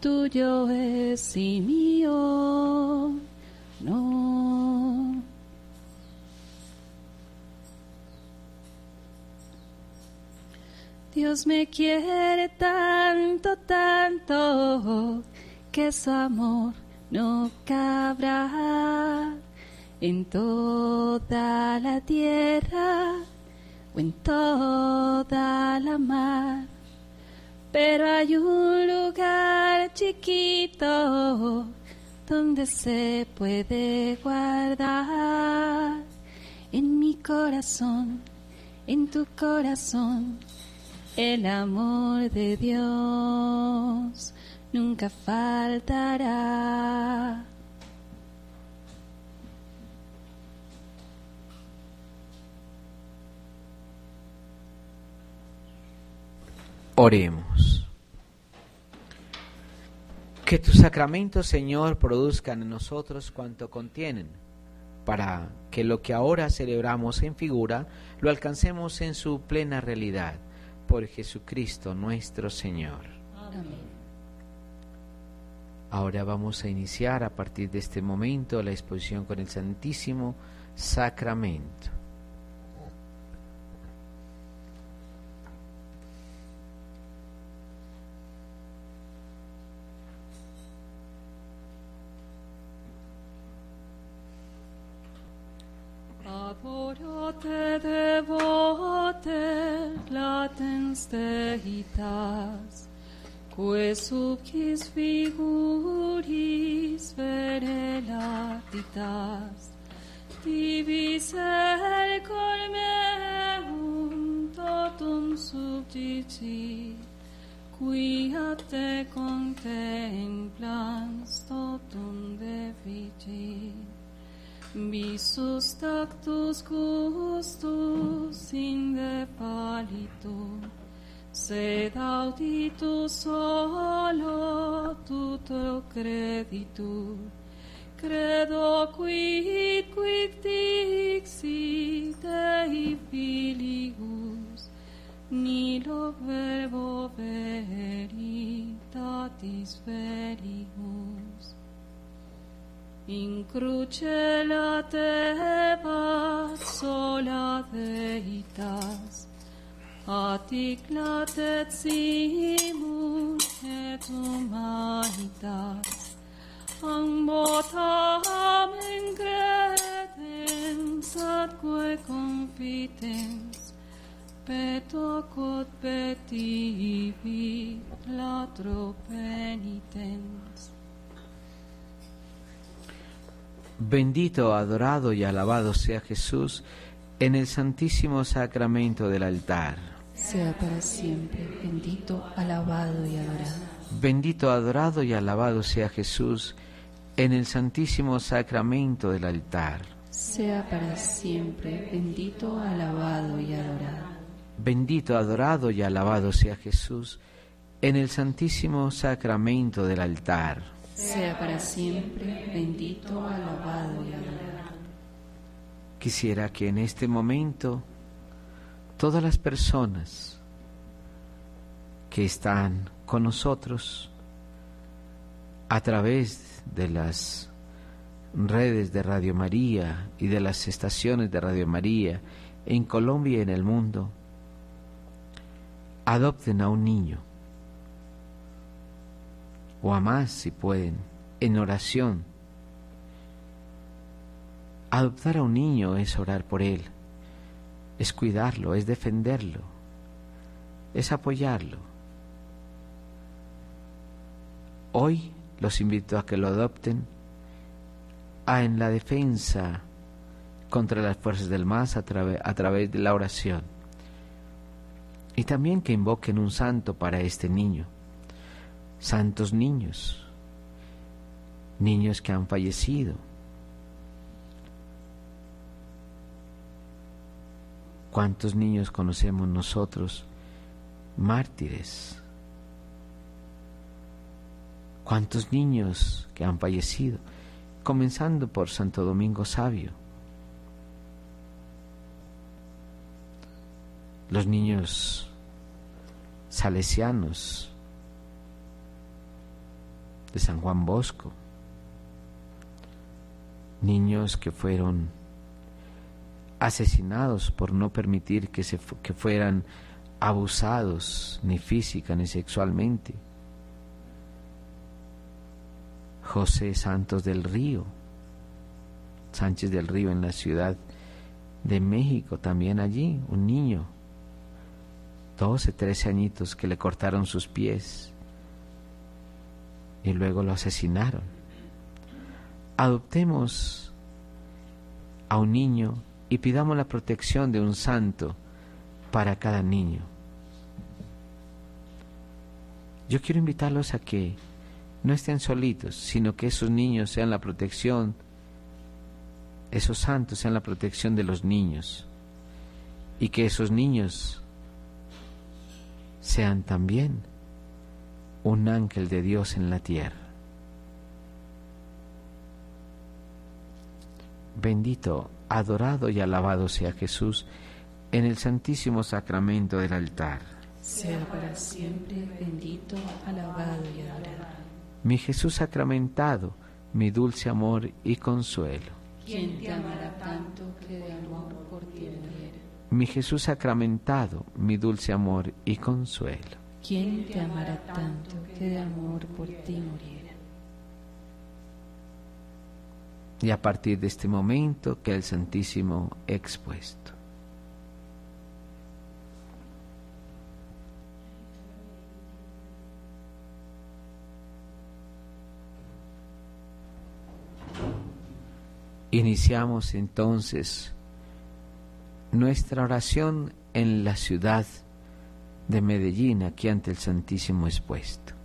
tuyo es y mío no. Dios me quiere tanto, tanto, que su amor no cabrá en toda la tierra o en toda la mar. Pero hay un lugar chiquito donde se puede guardar en mi corazón, en tu corazón el amor de Dios nunca faltará. Oremos. Que tus sacramentos, Señor, produzcan en nosotros cuanto contienen, para que lo que ahora celebramos en figura lo alcancemos en su plena realidad por Jesucristo nuestro Señor. Ahora vamos a iniciar a partir de este momento la exposición con el Santísimo Sacramento. Te devote latens deitas, que subcis figuris vere latitas, divis el colmeum totum subdici, quia te contemplans totum deficit. Visus tactus gustus in de palito, sed auditus solo tuto creditu, credo quid quid dixit Dei filius, nilo verbo veritatis verius in cruce latebat sola deitas, atic latet simul et humanitas, ambotam in credens atque confitens, peto quod petivi latro penitens. Bendito, adorado y alabado sea Jesús en el santísimo sacramento del altar. Sea para siempre bendito, alabado y adorado. Bendito, adorado y alabado sea Jesús en el santísimo sacramento del altar. Sea para siempre bendito, alabado y adorado. Bendito, adorado y alabado sea Jesús en el santísimo sacramento del altar sea para siempre bendito, alabado y adorado. Quisiera que en este momento todas las personas que están con nosotros a través de las redes de Radio María y de las estaciones de Radio María en Colombia y en el mundo, adopten a un niño o a más si pueden, en oración. Adoptar a un niño es orar por él, es cuidarlo, es defenderlo, es apoyarlo. Hoy los invito a que lo adopten a en la defensa contra las fuerzas del mal a, a través de la oración. Y también que invoquen un santo para este niño santos niños, niños que han fallecido. ¿Cuántos niños conocemos nosotros mártires? ¿Cuántos niños que han fallecido? Comenzando por Santo Domingo Sabio. Los niños salesianos de San Juan Bosco, niños que fueron asesinados por no permitir que, se, que fueran abusados ni física ni sexualmente. José Santos del Río, Sánchez del Río en la ciudad de México, también allí, un niño, 12, 13 añitos que le cortaron sus pies y luego lo asesinaron. Adoptemos a un niño y pidamos la protección de un santo para cada niño. Yo quiero invitarlos a que no estén solitos, sino que esos niños sean la protección, esos santos sean la protección de los niños y que esos niños sean también un ángel de Dios en la tierra. Bendito, adorado y alabado sea Jesús en el santísimo sacramento del altar. Sea para siempre bendito, alabado y adorado. Mi Jesús sacramentado, mi dulce amor y consuelo. ¿Quién te amará tanto que de amor por ti muriera? Mi Jesús sacramentado, mi dulce amor y consuelo. ¿Quién te amará tanto que de amor por ti muriera? Y a partir de este momento que el Santísimo expuesto. Iniciamos entonces nuestra oración en la ciudad de Medellín aquí ante el Santísimo expuesto.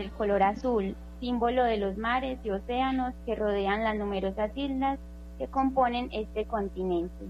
El color azul, símbolo de los mares y océanos que rodean las numerosas islas que componen este continente.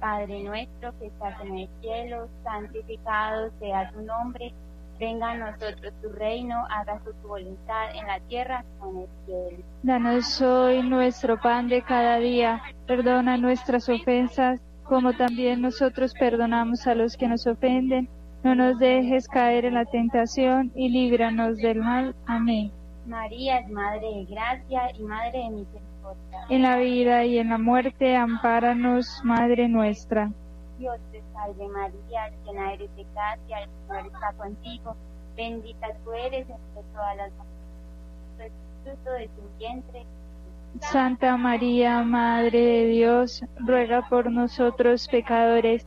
Padre nuestro que estás en el cielo, santificado sea tu nombre, venga a nosotros tu reino, hágase tu voluntad en la tierra como en el cielo. Danos hoy nuestro pan de cada día, perdona nuestras ofensas, como también nosotros perdonamos a los que nos ofenden, no nos dejes caer en la tentación y líbranos del mal. Amén. María es Madre de Gracia y Madre de Misericordia. En la vida y en la muerte, ampáranos, Madre nuestra. Dios te salve María, llena eres de gracia, el Señor está contigo, bendita tú eres entre todas las mujeres, el fruto de tu vientre. Santa María, Madre de Dios, ruega por nosotros pecadores,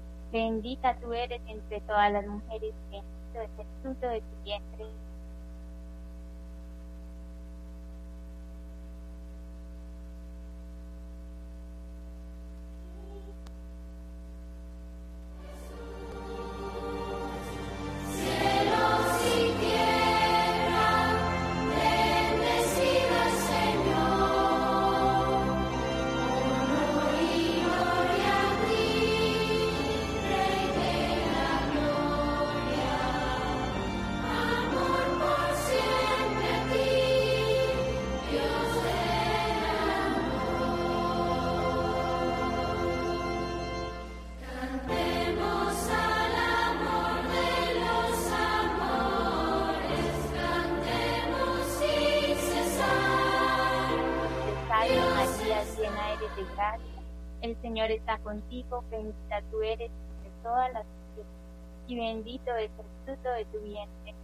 bendita tú eres entre todas las mujeres, bendito es el fruto de tu vientre. Contigo, bendita tú eres entre todas las mujeres, y bendito es el fruto de tu vientre.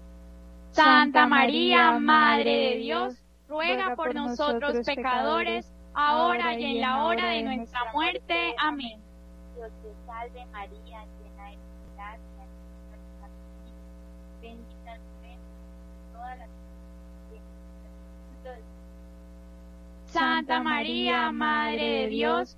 Santa María, Madre de Dios, ruega por nosotros pecadores, ahora y en la hora de nuestra muerte. Amén. Dios te salve María, llena eres de gracia, bendita tú eres entre todas las Santa María, Madre de Dios,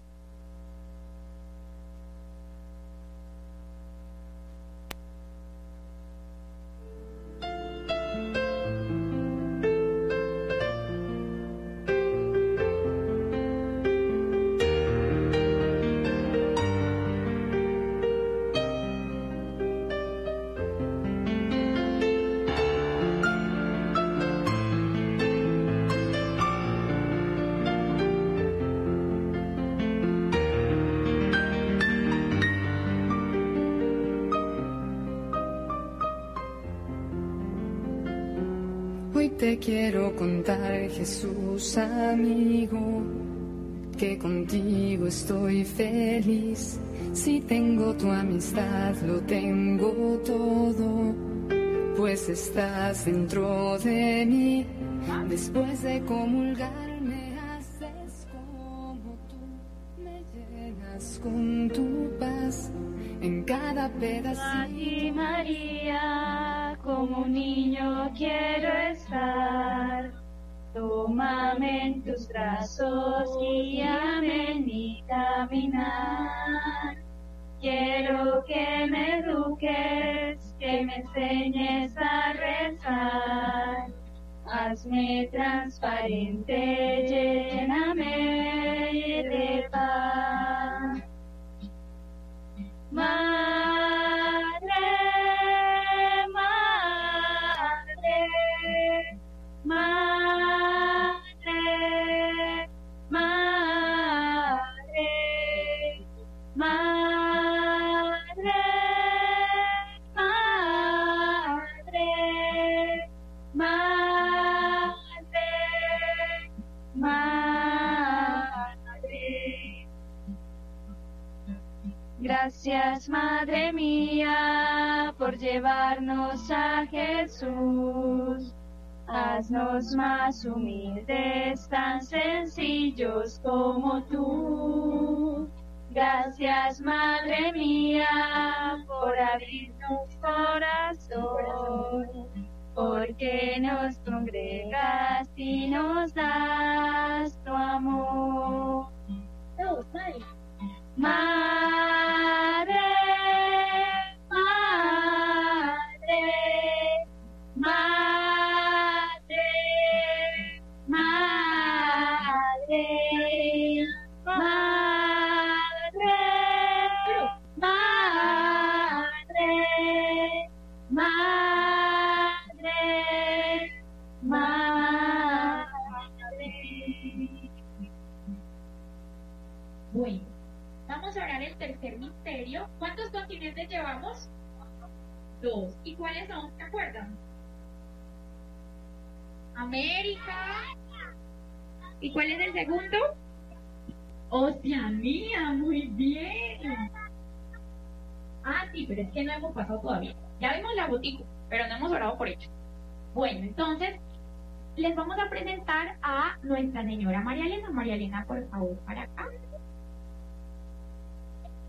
Te quiero contar, Jesús amigo, que contigo estoy feliz. Si tengo tu amistad, lo tengo todo, pues estás dentro de mí. Después de comulgar, me haces con tu paz en cada pedacito. María, como niño quiero estar. Tómame en tus brazos, guíame en mi caminar. Quiero que me eduques, que me enseñes a rezar. Hazme transparente, lléname de paz. Madre, Gracias, Madre mía, por llevarnos a Jesús. Haznos más humildes, tan sencillos como tú. Gracias, Madre mía, por abrirnos corazón, porque nos congregas y nos das tu amor. Madre, madre, continentes llevamos? Dos. ¿Y cuáles son? ¿Se acuerdan? América. ¿Y cuál es el segundo? Oceanía, muy bien. Ah, sí, pero es que no hemos pasado todavía. Ya vimos la botica, pero no hemos orado por ello. Bueno, entonces les vamos a presentar a nuestra señora María Elena. María Elena, por favor, para acá.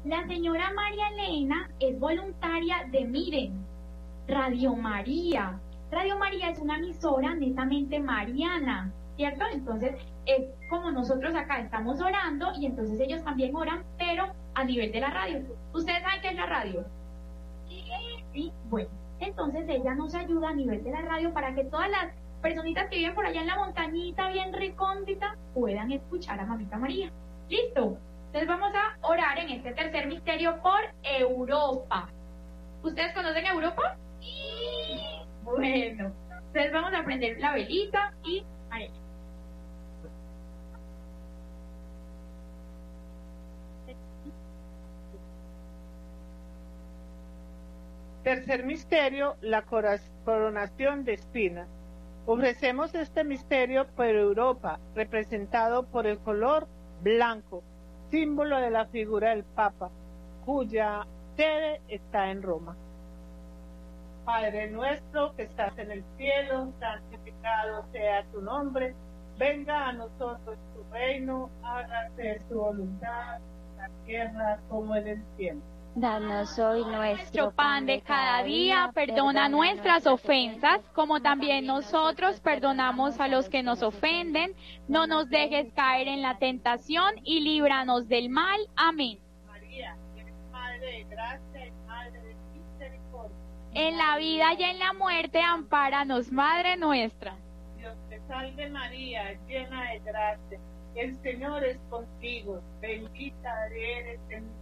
La señora María Elena es voluntaria de Miren, Radio María. Radio María es una emisora netamente mariana, ¿cierto? Entonces, es como nosotros acá estamos orando y entonces ellos también oran, pero a nivel de la radio. ¿Ustedes saben qué es la radio? Sí, bueno. Entonces ella nos ayuda a nivel de la radio para que todas las personitas que viven por allá en la montañita bien recóndita puedan escuchar a Mamita María. ¿Listo? Entonces vamos a orar en este tercer misterio por Europa. ¿Ustedes conocen Europa? Sí. Bueno, entonces vamos a prender la velita y. Tercer misterio, la coronación de espinas. Ofrecemos este misterio por Europa, representado por el color blanco, símbolo de la figura del Papa, cuya sede está en Roma. Padre nuestro que estás en el cielo, santificado sea tu nombre, venga a nosotros tu reino, hágase tu voluntad, en la tierra como en el cielo. Danos hoy nuestro pan de cada día, perdona nuestras ofensas, como también nosotros perdonamos a los que nos ofenden. No nos dejes caer en la tentación y líbranos del mal. Amén. María, eres Madre de gracia y Madre de misericordia. En la vida y en la muerte, ampáranos, Madre nuestra. Dios te salve María, llena de gracia. El Señor es contigo. Bendita eres en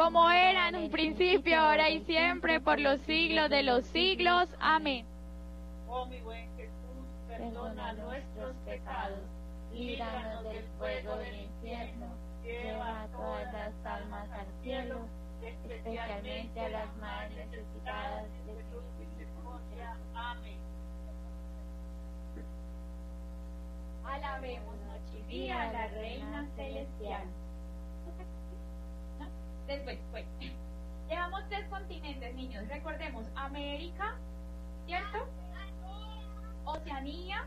Como era en un principio, ahora y siempre, por los siglos de los siglos. Amén. Oh mi buen Jesús, perdona nuestros pecados, líbranos del fuego del infierno, lleva a todas las almas al cielo, especialmente a las más necesitadas de tu misericordia. Amén. Alabemos noche y día a la Reina Celestial. Después, pues. Llevamos tres continentes, niños. Recordemos, América, ¿cierto? Oceanía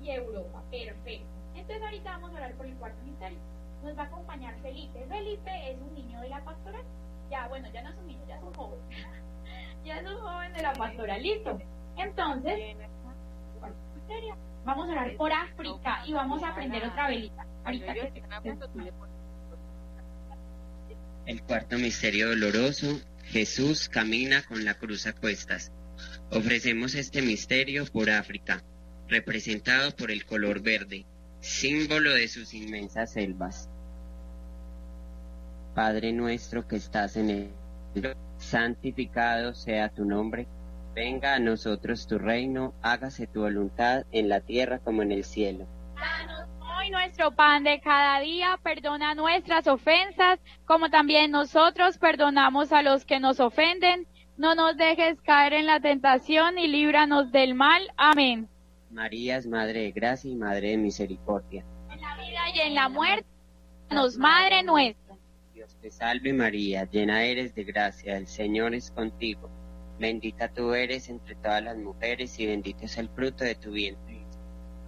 y Europa. Perfecto. Entonces ahorita vamos a hablar por el cuarto misterio. Nos va a acompañar Felipe. Felipe es un niño de la pastoral. Ya, bueno, ya no es un niño, ya es un joven. <laughs> ya es un joven de la pastoral. Listo. Entonces. Vamos a orar por África y vamos a aprender otra velita. Ahorita que El cuarto misterio doloroso, Jesús camina con la cruz a cuestas. Ofrecemos este misterio por África, representado por el color verde, símbolo de sus inmensas selvas. Padre nuestro que estás en el cielo, santificado sea tu nombre. Venga a nosotros tu reino, hágase tu voluntad en la tierra como en el cielo. Hoy nuestro pan de cada día, perdona nuestras ofensas, como también nosotros perdonamos a los que nos ofenden. No nos dejes caer en la tentación y líbranos del mal. Amén. María es Madre de Gracia y Madre de Misericordia. En la vida y en la muerte, nos Madre nuestra. Dios te salve María, llena eres de gracia, el Señor es contigo. Bendita tú eres entre todas las mujeres y bendito es el fruto de tu vientre.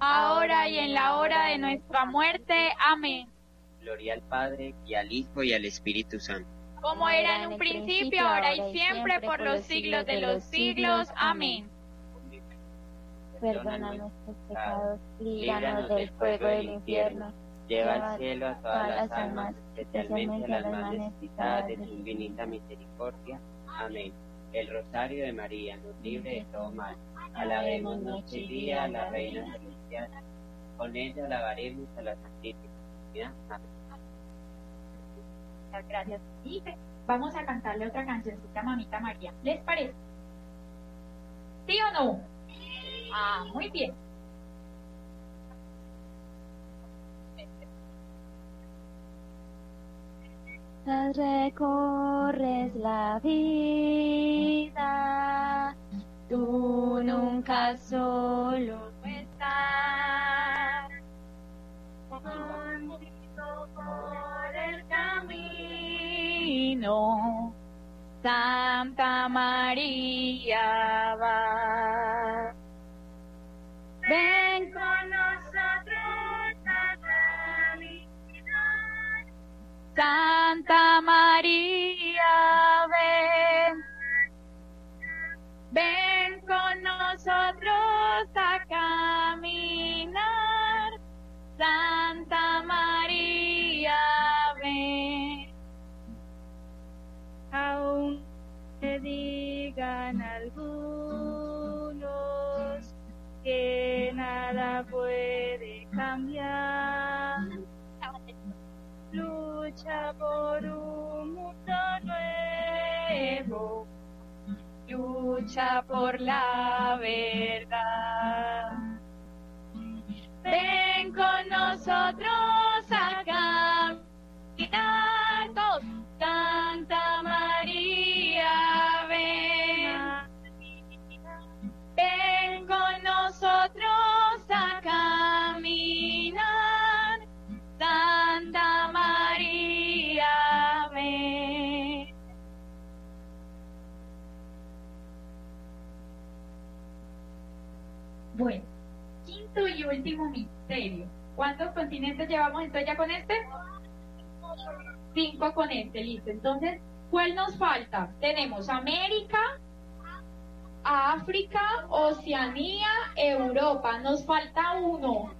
ahora y en la hora de nuestra muerte. Amén. Gloria al Padre y al Hijo y al Espíritu Santo. Como era en un principio, ahora y siempre, por los siglos de los siglos. Amén. Perdona nuestros pecados, líbranos del fuego del infierno. Lleva al cielo a todas las almas, especialmente a las más necesitadas de tu infinita misericordia. Amén. El rosario de María nos libre de todo mal. Alabemos noche y día a la Reina Con ella alabaremos a la Santísima. Muchas gracias. Y vamos a cantarle otra cancioncita a Mamita María. ¿Les parece? ¿Sí o no? Ah, muy bien. Recorres la vida, tú nunca solo Contigo por el camino, Santa María va. Ven con nosotros a caminar. Santa María, ven. Ven con nosotros a caminar. Santa María, ven. Aún te digan algunos que nada puede cambiar. Lucha por un mundo nuevo, lucha por la verdad. Ven con nosotros a caminar todos. Santa Bueno, quinto y último misterio. ¿Cuántos continentes llevamos entonces ya con este? Cinco con este, listo. Entonces, ¿cuál nos falta? Tenemos América, África, Oceanía, Europa. Nos falta uno.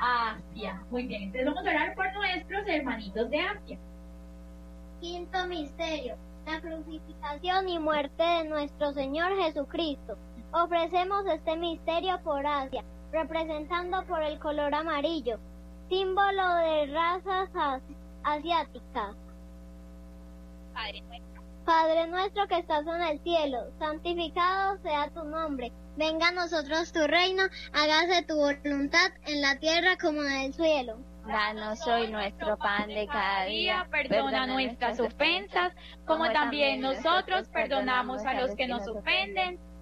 Asia. Muy bien, entonces vamos a orar por nuestros hermanitos de Asia. Quinto misterio, la crucificación y muerte de nuestro Señor Jesucristo. Ofrecemos este misterio por Asia, representando por el color amarillo, símbolo de razas asiáticas. Padre nuestro. Padre nuestro que estás en el cielo, santificado sea tu nombre. Venga a nosotros tu reino, hágase tu voluntad en la tierra como en el cielo. Danos hoy nuestro pan de cada día. Perdona nuestras ofensas, como también nosotros perdonamos a los que nos ofenden.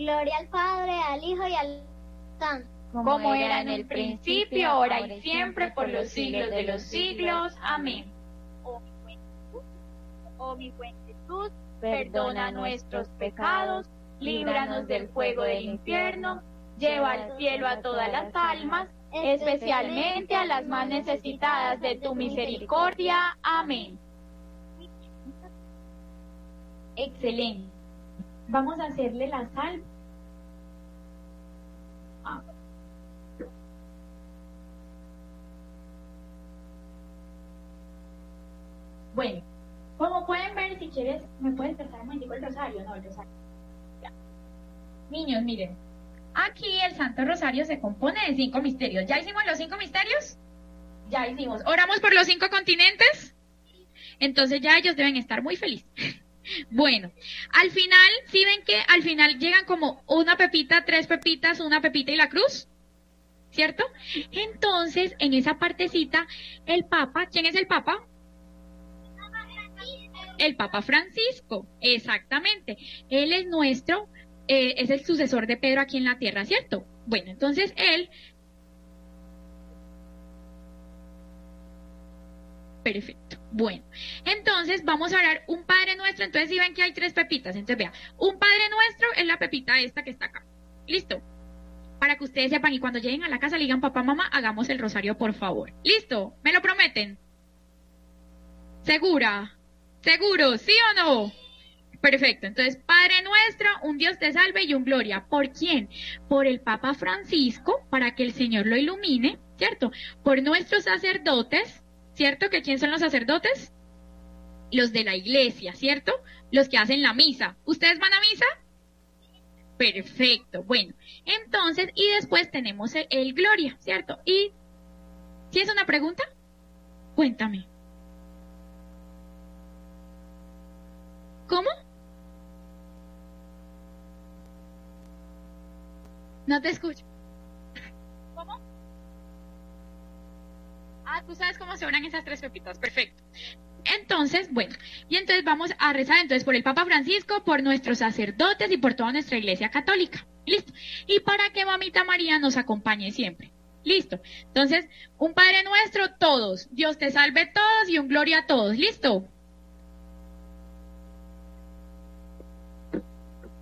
Gloria al Padre, al Hijo y al Santo. Como era en el principio, ahora y siempre, por los siglos de los siglos. Amén. Oh mi buen Jesús, perdona nuestros pecados, líbranos del fuego del infierno, lleva al cielo a todas las almas, especialmente a las más necesitadas de tu misericordia. Amén. Excelente. Vamos a hacerle la sal. Bueno, como pueden ver, si quieres, me puedes prestar un el rosario, no, el rosario. Niños, miren, aquí el Santo Rosario se compone de cinco misterios. ¿Ya hicimos los cinco misterios? Ya hicimos. ¿Oramos por los cinco continentes? Entonces ya ellos deben estar muy felices. <laughs> Bueno, al final, ¿sí ven que al final llegan como una pepita, tres pepitas, una pepita y la cruz? ¿Cierto? Entonces, en esa partecita, el Papa, ¿quién es el Papa? El Papa Francisco, exactamente. Él es nuestro, eh, es el sucesor de Pedro aquí en la tierra, ¿cierto? Bueno, entonces él Perfecto. Bueno, entonces vamos a orar un Padre Nuestro. Entonces, si ven que hay tres pepitas, entonces vea, un Padre Nuestro es la pepita esta que está acá. Listo. Para que ustedes sepan y cuando lleguen a la casa le digan, papá, mamá, hagamos el rosario, por favor. Listo. ¿Me lo prometen? ¿Segura? ¿Seguro? ¿Sí o no? Perfecto. Entonces, Padre nuestro, un Dios te salve y un gloria. ¿Por quién? Por el Papa Francisco, para que el Señor lo ilumine, ¿cierto? Por nuestros sacerdotes, ¿cierto? ¿Que quién son los sacerdotes? Los de la iglesia, ¿cierto? Los que hacen la misa. ¿Ustedes van a misa? Perfecto. Bueno, entonces, y después tenemos el, el Gloria, ¿cierto? Y, ¿si es una pregunta? Cuéntame. ¿Cómo? No te escucho. ¿Cómo? Ah, tú sabes cómo se oran esas tres pepitas. Perfecto. Entonces, bueno, y entonces vamos a rezar entonces por el Papa Francisco, por nuestros sacerdotes y por toda nuestra iglesia católica. Listo. Y para que mamita María nos acompañe siempre. Listo. Entonces, un Padre nuestro, todos. Dios te salve todos y un gloria a todos. Listo.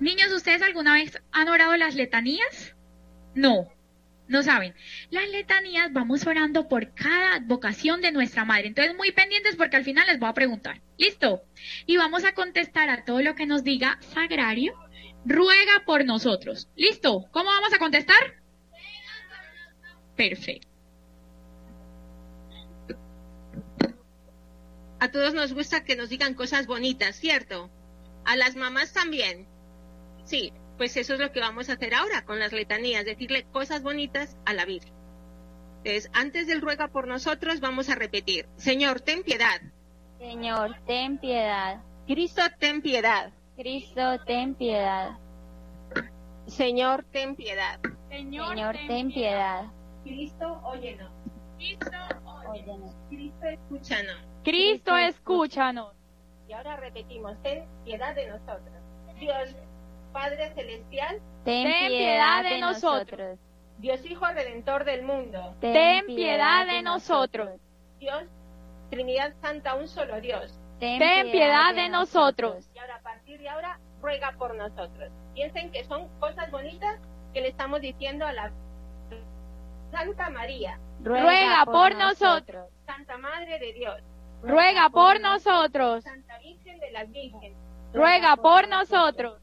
Niños, ¿ustedes alguna vez han orado las letanías? No, no saben. Las letanías vamos orando por cada vocación de nuestra madre. Entonces, muy pendientes porque al final les voy a preguntar. ¿Listo? Y vamos a contestar a todo lo que nos diga Sagrario. Ruega por nosotros. ¿Listo? ¿Cómo vamos a contestar? Perfecto. A todos nos gusta que nos digan cosas bonitas, ¿cierto? A las mamás también. Sí, pues eso es lo que vamos a hacer ahora con las letanías, decirle cosas bonitas a la Virgen. Entonces, antes del ruega por nosotros, vamos a repetir, Señor, ten piedad. Señor, ten piedad. Cristo, ten piedad. Cristo, ten piedad. Señor, ten piedad. Señor, ten piedad. Cristo, óyenos. Cristo, óyenos. Cristo, escúchanos. Cristo, escúchanos. Y ahora repetimos, ten piedad de nosotros. Dios, Padre Celestial, ten, piedad de nosotros. Dios Hijo Redentor del mundo, ten piedad de nosotros. Dios, Trinidad Santa, un solo Dios, ten piedad de nosotros. Y ahora, a partir de ahora, ruega por nosotros. Piensen que son cosas bonitas que le estamos diciendo a la Santa María. Ruega por nosotros. Santa Madre de Dios. Ruega por nosotros. Santa Virgen de las Vírgenes. Ruega por nosotros.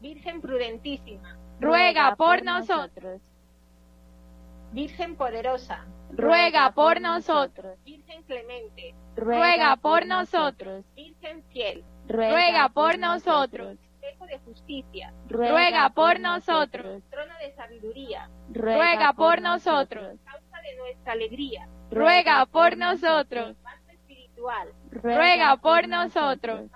Virgen prudentísima, ruega por nosotros. Virgen poderosa, ruega por nosotros. Virgen clemente, ruega por nosotros. Virgen fiel, ruega por nosotros. Espejo de justicia, ruega por nosotros. Trono de sabiduría, ruega por nosotros. Causa de nuestra alegría, ruega por nosotros. Espiritual, ruega por nosotros.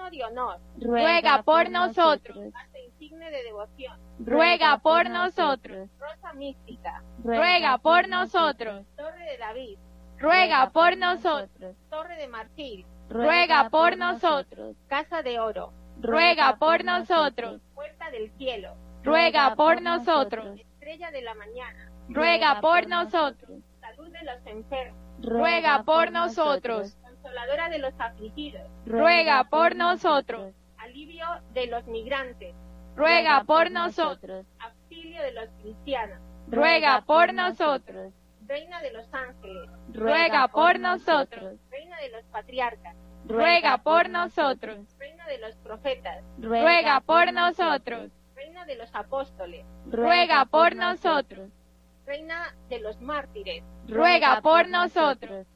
Digno de honor, ruega por nosotros. Insigne de devoción, ruega por nosotros. Rosa mística, ruega por nosotros. Torre de David, ruega por nosotros. Torre de marfil, ruega por nosotros. Casa de oro, ruega por nosotros. Puerta del cielo, ruega por nosotros. Estrella de la mañana, ruega por nosotros. Salud de los enfermos, ruega por nosotros. Consoladora de los afligidos, ruega por nosotros. Alivio de los migrantes, ruega por nosotros. Auxilio de los cristianos, ruega por nosotros. Reina de los ángeles, ruega por nosotros. Reina de los patriarcas, ruega por nosotros. Reina de los profetas, ruega por nosotros. Reina de los apóstoles, ruega por nosotros. Reina de los mártires, ruega por nosotros.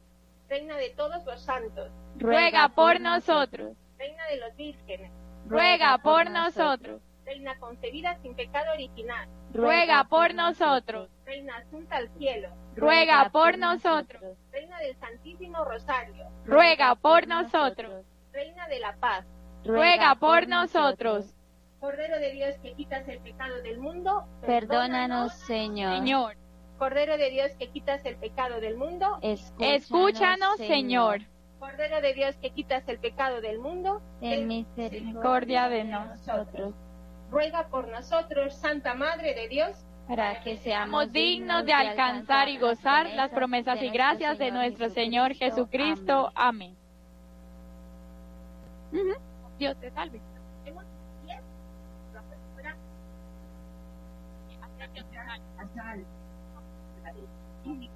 Reina de todos los santos, ruega por nosotros. Reina de los vírgenes, ruega por nosotros. Reina concebida sin pecado original, ruega por nosotros. Reina asunta al cielo, ruega por nosotros. Reina del Santísimo Rosario, ruega por nosotros. Reina de la paz, ruega por nosotros. Cordero de Dios que quitas el pecado del mundo, perdónanos, Señor. Señor. Cordero de Dios que quitas el pecado del mundo, escúchanos, escúchanos Señor. Cordero de Dios que quitas el pecado del mundo, ten misericordia de nosotros. Ruega por nosotros, Santa Madre de Dios, para que seamos dignos de alcanzar y gozar las promesas y gracias de nuestro Señor Jesucristo. Amén. Dios te salve.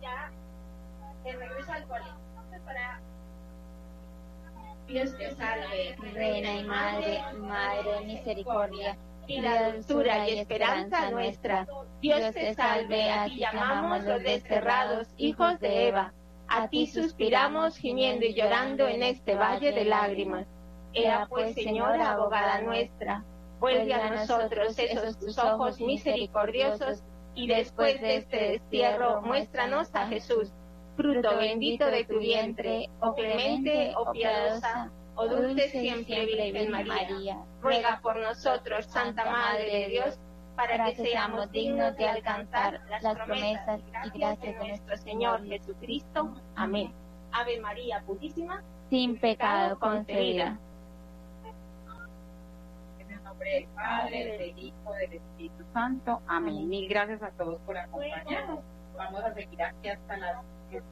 Ya de regreso al colegio para Dios te salve, Reina y Madre, Madre Misericordia, y la dulzura y esperanza nuestra. Dios te salve, a ti llamamos los desterrados, hijos de Eva. A ti suspiramos, gimiendo y llorando en este valle de lágrimas. Ea pues, Señora, abogada nuestra, vuelve a nosotros esos tus ojos misericordiosos y después de este destierro muéstranos a Jesús, fruto bendito de tu vientre, oh clemente, oh piadosa, oh dulce siempre Virgen María. Ruega por nosotros, Santa Madre de Dios, para que seamos dignos de alcanzar las promesas y gracias de nuestro Señor Jesucristo. Amén. Ave María Purísima, sin pecado concebida. Nombre del Padre, del Hijo, del Espíritu Santo. Amén. Mil gracias a todos por acompañarnos. Vamos a seguir aquí hasta las 10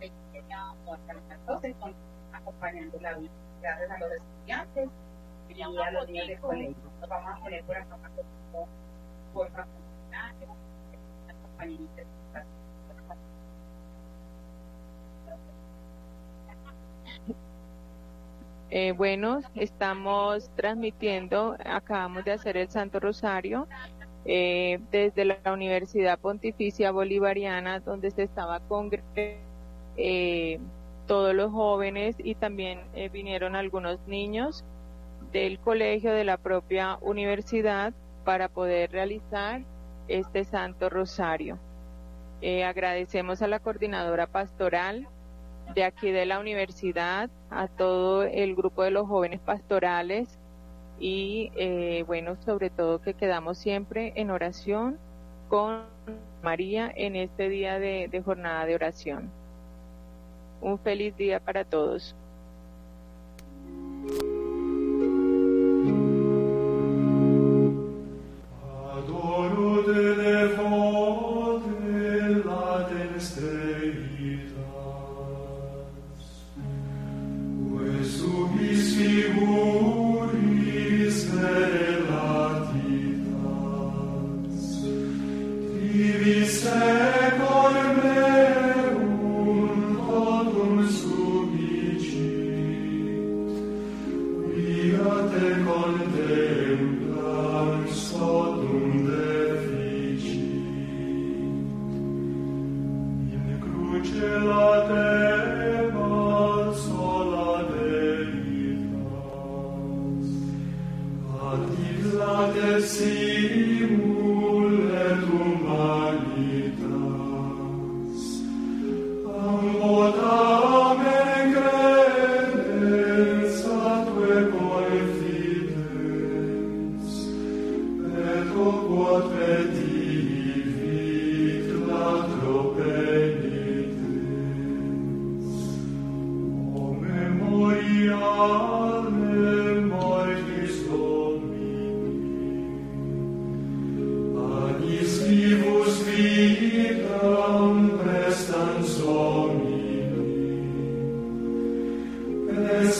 o hasta las 12 con, acompañando la vida. Gracias a los estudiantes y a los niños del colegio. Nos vamos a poner por acá por por favor. compañeritas. Eh, bueno, estamos transmitiendo, acabamos de hacer el Santo Rosario eh, desde la Universidad Pontificia Bolivariana, donde se estaba congregando eh, todos los jóvenes y también eh, vinieron algunos niños del colegio de la propia universidad para poder realizar este Santo Rosario. Agradecemos a la coordinadora pastoral de aquí de la universidad, a todo el grupo de los jóvenes pastorales y eh, bueno, sobre todo que quedamos siempre en oración con María en este día de, de jornada de oración. Un feliz día para todos. Del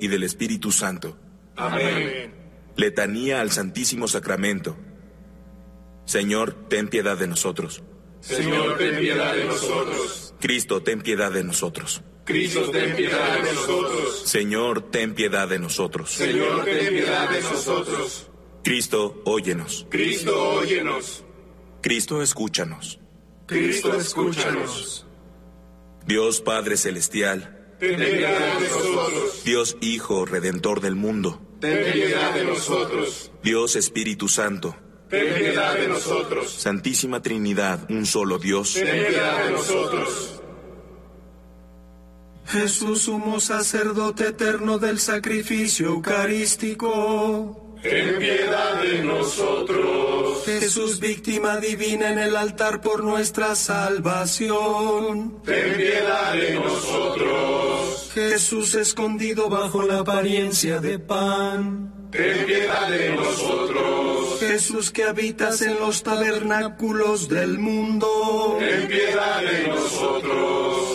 y del Espíritu Santo. Amén. Letanía al Santísimo Sacramento. Señor, ten piedad de nosotros. Señor, ten piedad de nosotros. Cristo, ten piedad de nosotros. Cristo, ten piedad de nosotros. Señor, ten piedad de nosotros. Señor, ten piedad de nosotros. Cristo, óyenos. Cristo, óyenos. Cristo, escúchanos. Cristo, escúchanos. Dios Padre Celestial, ten piedad de nosotros. Dios Hijo, Redentor del mundo, ten piedad de nosotros. Dios Espíritu Santo, ten piedad de nosotros. Santísima Trinidad, un solo Dios, ten piedad de nosotros. Jesús, sumo sacerdote eterno del sacrificio eucarístico. Ten piedad de nosotros. Jesús, víctima divina en el altar por nuestra salvación. Ten piedad de nosotros. Jesús, escondido bajo la apariencia de pan. Ten piedad de nosotros. Jesús, que habitas en los tabernáculos del mundo. Ten piedad de nosotros.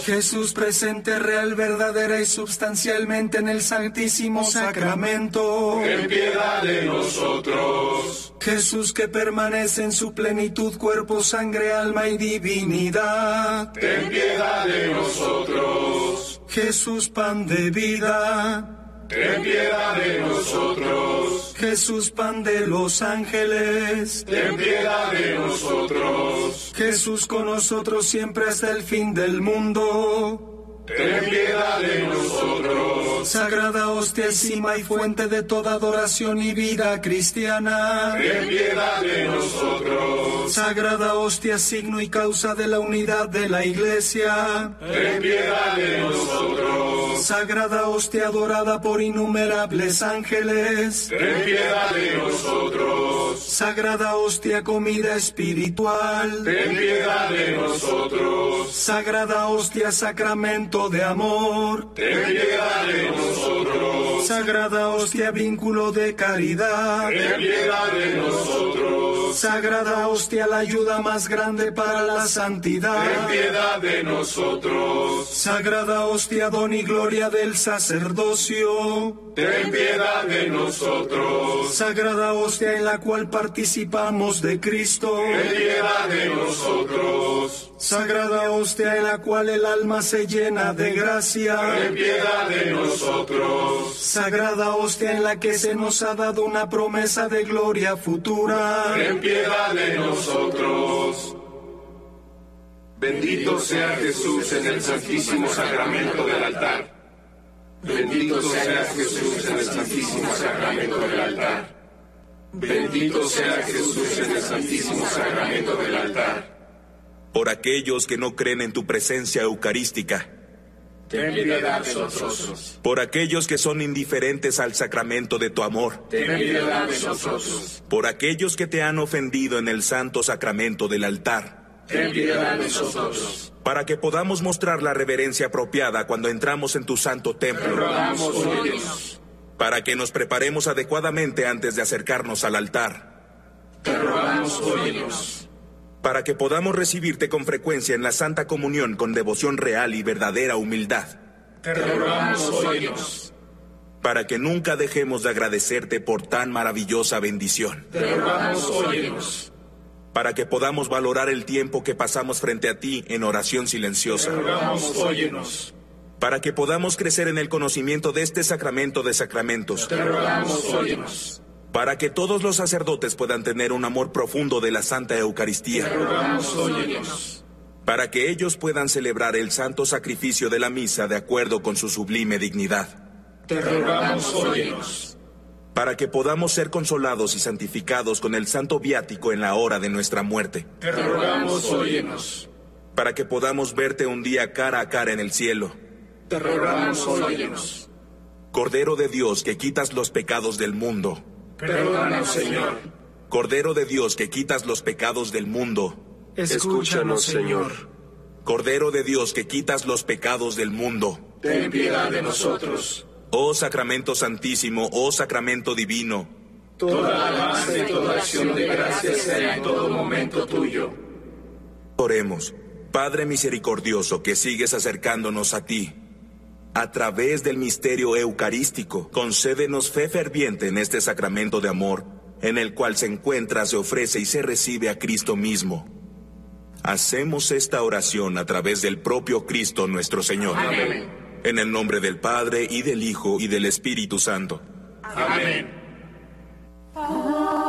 Jesús, presente real, verdadera y substancialmente en el Santísimo Sacramento. Ten piedad de nosotros. Jesús que permanece en su plenitud, cuerpo, sangre, alma y divinidad. Ten piedad de nosotros. Jesús, pan de vida. Ten piedad de nosotros. Jesús, pan de los ángeles. Ten piedad de nosotros. Jesús con nosotros siempre hasta el fin del mundo. Ten piedad de nosotros. Sagrada hostia cima y fuente de toda adoración y vida cristiana. Ten piedad de nosotros. Sagrada hostia, signo y causa de la unidad de la iglesia. Ten piedad de nosotros. Sagrada hostia adorada por innumerables ángeles. Ten piedad de nosotros. Sagrada hostia comida espiritual. Ten piedad de nosotros. Sagrada hostia sacramento de amor. Piedad de nosotros. Sagrada hostia vínculo de caridad. Ten piedad de nosotros. Sagrada hostia la ayuda más grande para la santidad. Ten piedad de nosotros. Sagrada hostia don y gloria del sacerdocio. Ten piedad de nosotros. Sagrada hostia en la cual participamos de Cristo. Ten piedad de nosotros. Sagrada hostia en la cual el alma se llena de gracia. Ten piedad de nosotros. Sagrada hostia en la que se nos ha dado una promesa de gloria futura. Ten piedad de nosotros. Bendito sea Jesús en el santísimo sacramento del altar. Bendito sea Jesús en el santísimo sacramento del altar. Bendito sea Jesús en el santísimo sacramento del altar. Por aquellos que no creen en tu presencia eucarística. Ten piedad de nosotros. Por aquellos que son indiferentes al sacramento de tu amor. Ten piedad de nosotros. Por aquellos que te han ofendido en el santo sacramento del altar. Ten piedad de nosotros. Para que podamos mostrar la reverencia apropiada cuando entramos en tu santo Te templo. rogamos, óyenos. Para que nos preparemos adecuadamente antes de acercarnos al altar. Te rogamos, óyenos. Para que podamos recibirte con frecuencia en la Santa Comunión con devoción real y verdadera humildad. Te rogamos, óyenos. Para que nunca dejemos de agradecerte por tan maravillosa bendición. Te rogamos, óyenos. Para que podamos valorar el tiempo que pasamos frente a ti en oración Te silenciosa. rogamos, óyenos. Para que podamos crecer en el conocimiento de este sacramento de sacramentos. Te rogamos, óyenos. Para que todos los sacerdotes puedan tener un amor profundo de la Santa Te Eucaristía. rogamos, óyenos. Para que ellos puedan celebrar el santo sacrificio de la misa de acuerdo con su sublime dignidad. Te rogamos, óyenos. Para que podamos ser consolados y santificados con el santo viático en la hora de nuestra muerte. Te rogamos, óyenos. Para que podamos verte un día cara a cara en el cielo. Te rogamos, óyenos. Cordero de Dios que quitas los pecados del mundo. Perdónanos, Señor. Cordero de Dios que quitas los pecados del mundo. Escúchanos, Señor. Cordero de Dios que quitas los pecados del mundo. Ten piedad de nosotros. Oh Sacramento Santísimo, oh Sacramento Divino. Toda alabanza y toda acción de gracias sea en todo momento tuyo. Oremos, Padre misericordioso que sigues acercándonos a ti. A través del misterio eucarístico, concédenos fe ferviente en este sacramento de amor, en el cual se encuentra, se ofrece y se recibe a Cristo mismo. Hacemos esta oración a través del propio Cristo nuestro Señor. Amén. En el nombre del Padre y del Hijo y del Espíritu Santo. Amén. Aris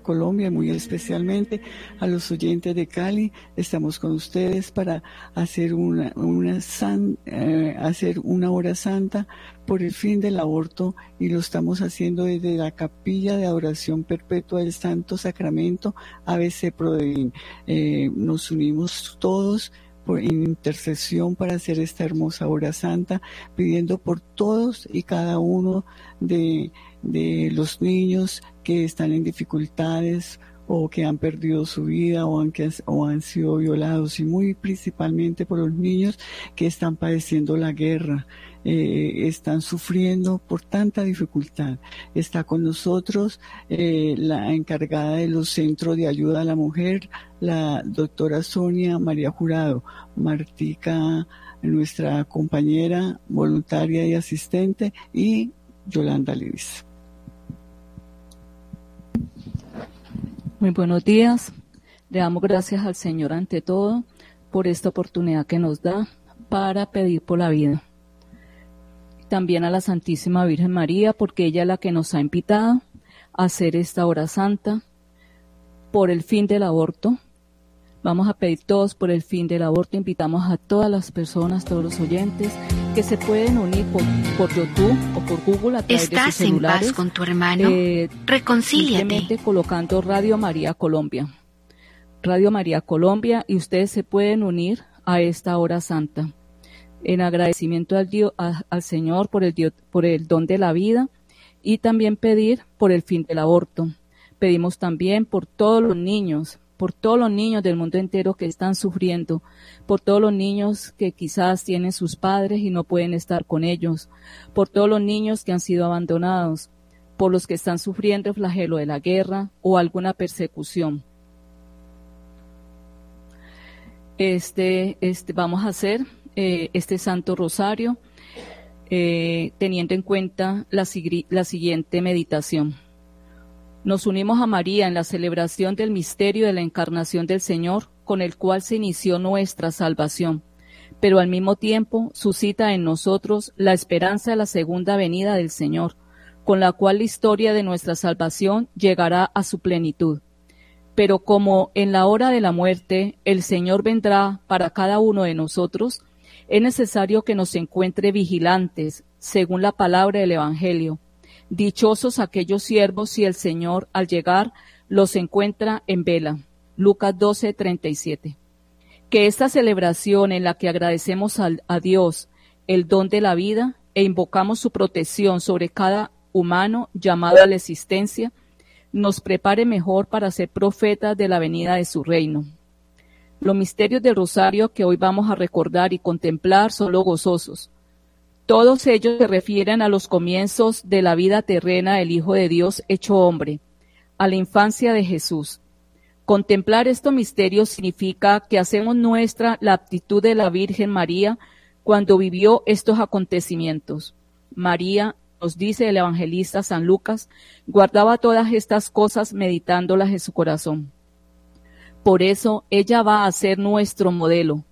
Colombia, muy especialmente a los oyentes de Cali. Estamos con ustedes para hacer una, una eh, hacer una hora santa por el fin del aborto y lo estamos haciendo desde la capilla de adoración perpetua del Santo Sacramento ABC Prodeín. Eh, nos unimos todos en intercesión para hacer esta hermosa hora santa, pidiendo por todos y cada uno de, de los niños que están en dificultades o que han perdido su vida o han, sido violados y muy principalmente por los niños que están padeciendo la guerra, eh, están sufriendo por tanta dificultad. Está con nosotros eh, la encargada de los centros de ayuda a la mujer, la doctora Sonia María Jurado, Martica, nuestra compañera voluntaria y asistente, y Yolanda Liris. Muy buenos días. Le damos gracias al Señor ante todo por esta oportunidad que nos da para pedir por la vida. También a la Santísima Virgen María, porque ella es la que nos ha invitado a hacer esta hora santa por el fin del aborto, Vamos a pedir todos por el fin del aborto. Invitamos a todas las personas, todos los oyentes, que se pueden unir por, por YouTube o por Google a través ¿Estás de sus celulares. en paz con tu hermano? Eh, Reconcíliate. Simplemente colocando Radio María Colombia. Radio María Colombia y ustedes se pueden unir a esta hora santa. En agradecimiento al, Dios, al Señor por el, Dios, por el don de la vida y también pedir por el fin del aborto. Pedimos también por todos los niños, por todos los niños del mundo entero que están sufriendo, por todos los niños que quizás tienen sus padres y no pueden estar con ellos, por todos los niños que han sido abandonados, por los que están sufriendo el flagelo de la guerra o alguna persecución. Este, este vamos a hacer eh, este Santo Rosario eh, teniendo en cuenta la, la siguiente meditación. Nos unimos a María en la celebración del misterio de la encarnación del Señor, con el cual se inició nuestra salvación, pero al mismo tiempo suscita en nosotros la esperanza de la segunda venida del Señor, con la cual la historia de nuestra salvación llegará a su plenitud. Pero como en la hora de la muerte el Señor vendrá para cada uno de nosotros, es necesario que nos encuentre vigilantes, según la palabra del Evangelio, Dichosos aquellos siervos si el Señor al llegar los encuentra en vela. Lucas 12, 37. Que esta celebración en la que agradecemos a, Dios el don de la vida e invocamos su protección sobre cada humano llamado a la existencia, nos prepare mejor para ser profetas de la venida de su reino. Los misterios del rosario que hoy vamos a recordar y contemplar son los gozosos, todos ellos se refieren a los comienzos de la vida terrena del Hijo de Dios hecho hombre, a la infancia de Jesús. Contemplar estos misterios significa que hacemos nuestra la aptitud de la Virgen María cuando vivió estos acontecimientos. María, nos dice el evangelista San Lucas, guardaba todas estas cosas meditándolas en su corazón. Por eso ella va a ser nuestro modelo,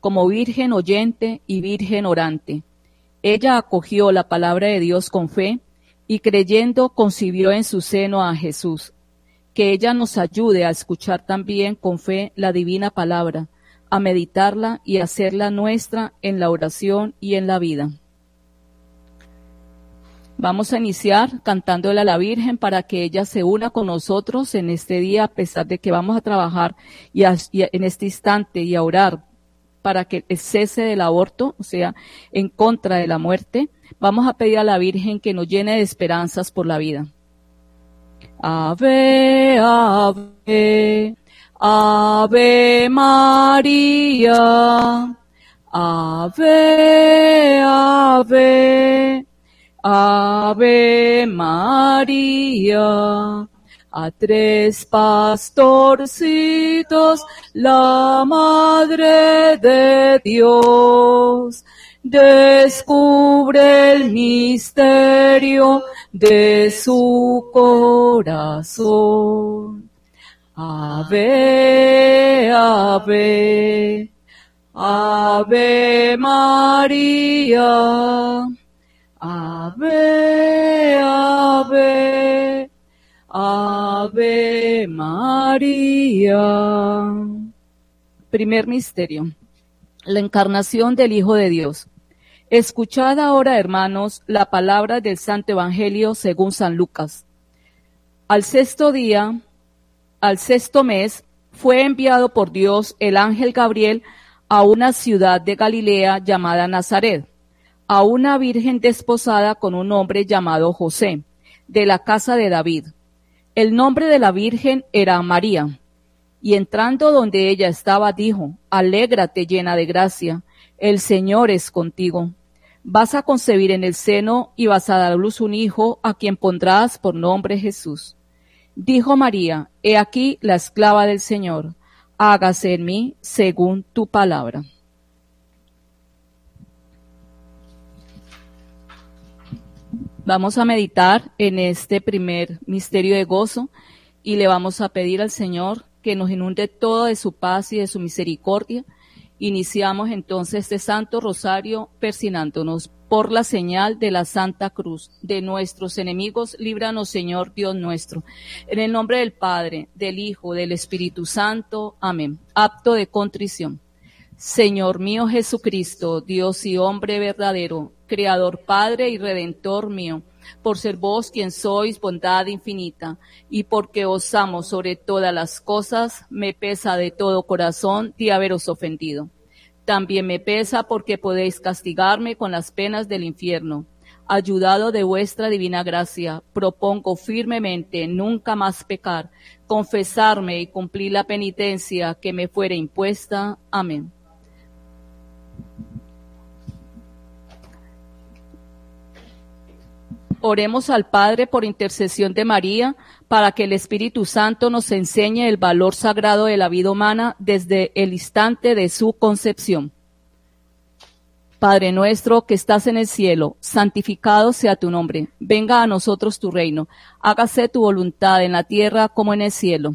como virgen oyente y virgen orante ella acogió la palabra de Dios con fe y creyendo concibió en su seno a Jesús. Que ella nos ayude a escuchar también con fe la divina palabra, a meditarla y hacerla nuestra en la oración y en la vida. Vamos a iniciar cantándole a la Virgen para que ella se una con nosotros en este día, a pesar de que vamos a trabajar y, en este instante y a orar para que el cese del aborto, o sea, en contra de la muerte, vamos a pedir a la Virgen que nos llene de esperanzas por la vida. Ave, ave, ave María, Ave, ave, ave María. A tres pastorcitos, la Madre de Dios descubre el misterio de su corazón. Ave, ave, ave María, ave, ave, ave María. Primer misterio, la encarnación del Hijo de Dios. Escuchad ahora, hermanos, la palabra del Santo Evangelio según San Lucas. Al sexto día, al sexto mes, fue enviado por Dios el ángel Gabriel a una ciudad de Galilea llamada Nazaret, a una virgen desposada con un hombre llamado José, de la casa de David. El nombre de la virgen era María. Y entrando donde ella estaba, dijo, Alégrate llena de gracia, el Señor es contigo vas a concebir en el seno y vas a dar a luz un hijo a quien pondrás por nombre Jesús. Dijo María, He aquí la esclava del Señor, hágase en mí según tu palabra. Vamos a meditar en este primer misterio de gozo y le vamos a pedir al Señor que nos inunde todo de su paz y de su misericordia Iniciamos entonces este Santo Rosario persinándonos por la señal de la Santa Cruz de nuestros enemigos, líbranos Señor Dios nuestro. En el nombre del Padre, del Hijo, del Espíritu Santo. Amén. Apto de contrición. Señor mío Jesucristo, Dios y hombre verdadero, Creador Padre y Redentor mío, por ser vos quien sois bondad infinita, y porque os amo sobre todas las cosas, me pesa de todo corazón de haberos ofendido. También me pesa porque podéis castigarme con las penas del infierno. Ayudado de vuestra divina gracia, propongo firmemente nunca más pecar, confesarme y cumplir la penitencia que me fuere impuesta. Amén. Oremos al Padre por intercesión de María para que el Espíritu Santo nos enseñe el valor sagrado de la vida humana desde el instante de su concepción. Padre nuestro que estás en el cielo, santificado sea tu nombre. Venga a nosotros tu reino. Hágase tu voluntad en la tierra como en el cielo.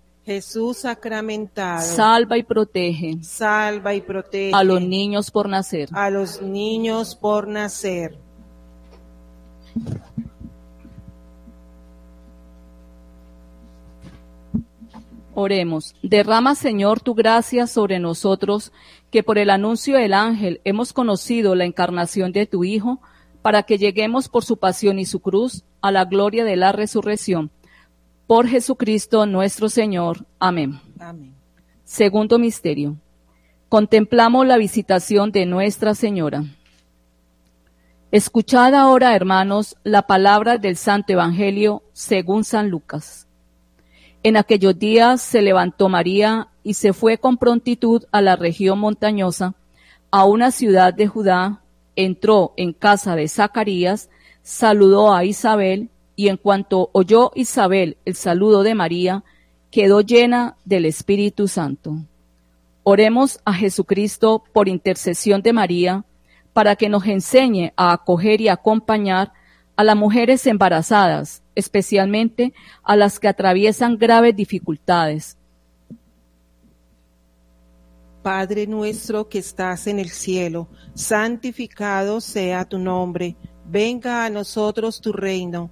Jesús sacramentado. Salva y protege. Salva y protege. A los niños por nacer. A los niños por nacer. Oremos. Derrama, Señor, tu gracia sobre nosotros, que por el anuncio del ángel hemos conocido la encarnación de tu Hijo, para que lleguemos por su pasión y su cruz a la gloria de la resurrección. Por Jesucristo nuestro Señor. Amén. Amén. Segundo misterio. Contemplamos la visitación de Nuestra Señora. Escuchad ahora, hermanos, la palabra del Santo Evangelio según San Lucas. En aquellos días se levantó María y se fue con prontitud a la región montañosa, a una ciudad de Judá, entró en casa de Zacarías, saludó a Isabel, y en cuanto oyó Isabel el saludo de María, quedó llena del Espíritu Santo. Oremos a Jesucristo por intercesión de María, para que nos enseñe a acoger y acompañar a las mujeres embarazadas, especialmente a las que atraviesan graves dificultades. Padre nuestro que estás en el cielo, santificado sea tu nombre, venga a nosotros tu reino,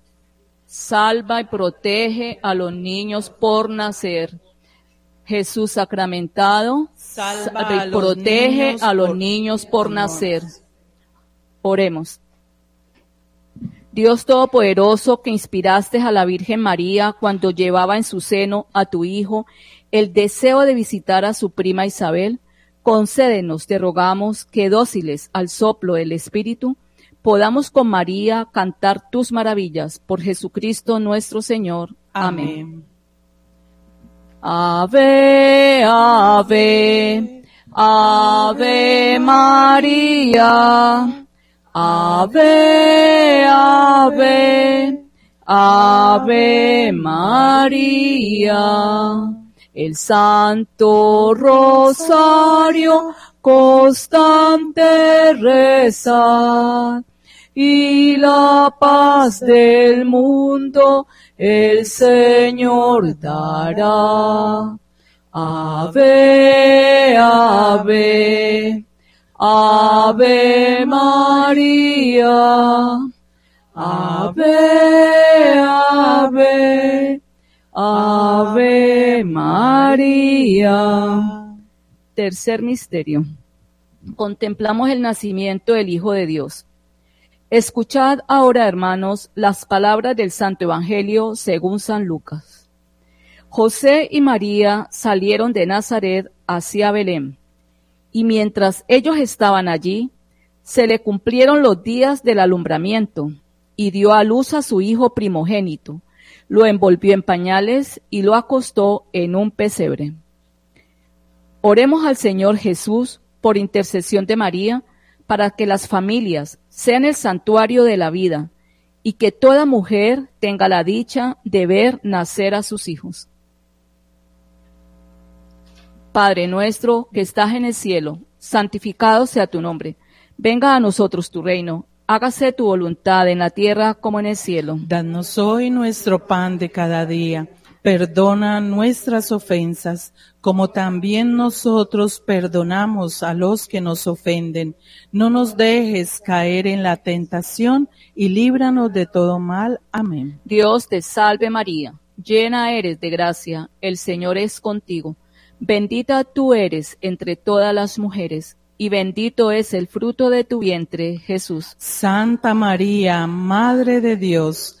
salva y protege a los niños por nacer. Jesús sacramentado, salva y protege a los niños por nacer. Oremos. Dios Todopoderoso, que inspiraste a la Virgen María cuando llevaba en su seno a tu Hijo el deseo de visitar a su prima Isabel, concédenos, te rogamos, que dóciles al soplo del Espíritu, podamos con María cantar tus maravillas por Jesucristo nuestro Señor. Amén. Ave, ave, ave María. Ave, ave, ave María. El Santo Rosario constante rezar y la paz del mundo el Señor dará. Ave, ave, ave María. Ave, ave, ave María. Tercer misterio. Contemplamos el nacimiento del Hijo de Dios. Escuchad ahora, hermanos, las palabras del Santo Evangelio según San Lucas. José y María salieron de Nazaret hacia Belén, y mientras ellos estaban allí, se le cumplieron los días del alumbramiento, y dio a luz a su hijo primogénito, lo envolvió en pañales y lo acostó en un pesebre. Oremos al Señor Jesús por intercesión de María, para que las familias sean el santuario de la vida y que toda mujer tenga la dicha de ver nacer a sus hijos. Padre nuestro que estás en el cielo, santificado sea tu nombre. Venga a nosotros tu reino. Hágase tu voluntad en la tierra como en el cielo. Danos hoy nuestro pan de cada día Perdona nuestras ofensas, como también nosotros perdonamos a los que nos ofenden. No nos dejes caer en la tentación y líbranos de todo mal. Amén. Dios te salve María, llena eres de gracia, el Señor es contigo. Bendita tú eres entre todas las mujeres, y bendito es el fruto de tu vientre, Jesús. Santa María, Madre de Dios,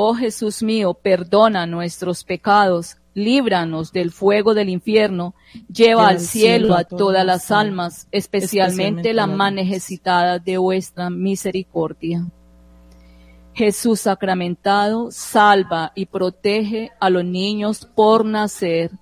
Oh Jesús mío, perdona nuestros pecados líbranos del fuego del infierno, lleva al cielo a todas las almas, especialmente las más necesitadas de vuestra misericordia. Jesús sacramentado, salva y protege a los niños por nacer.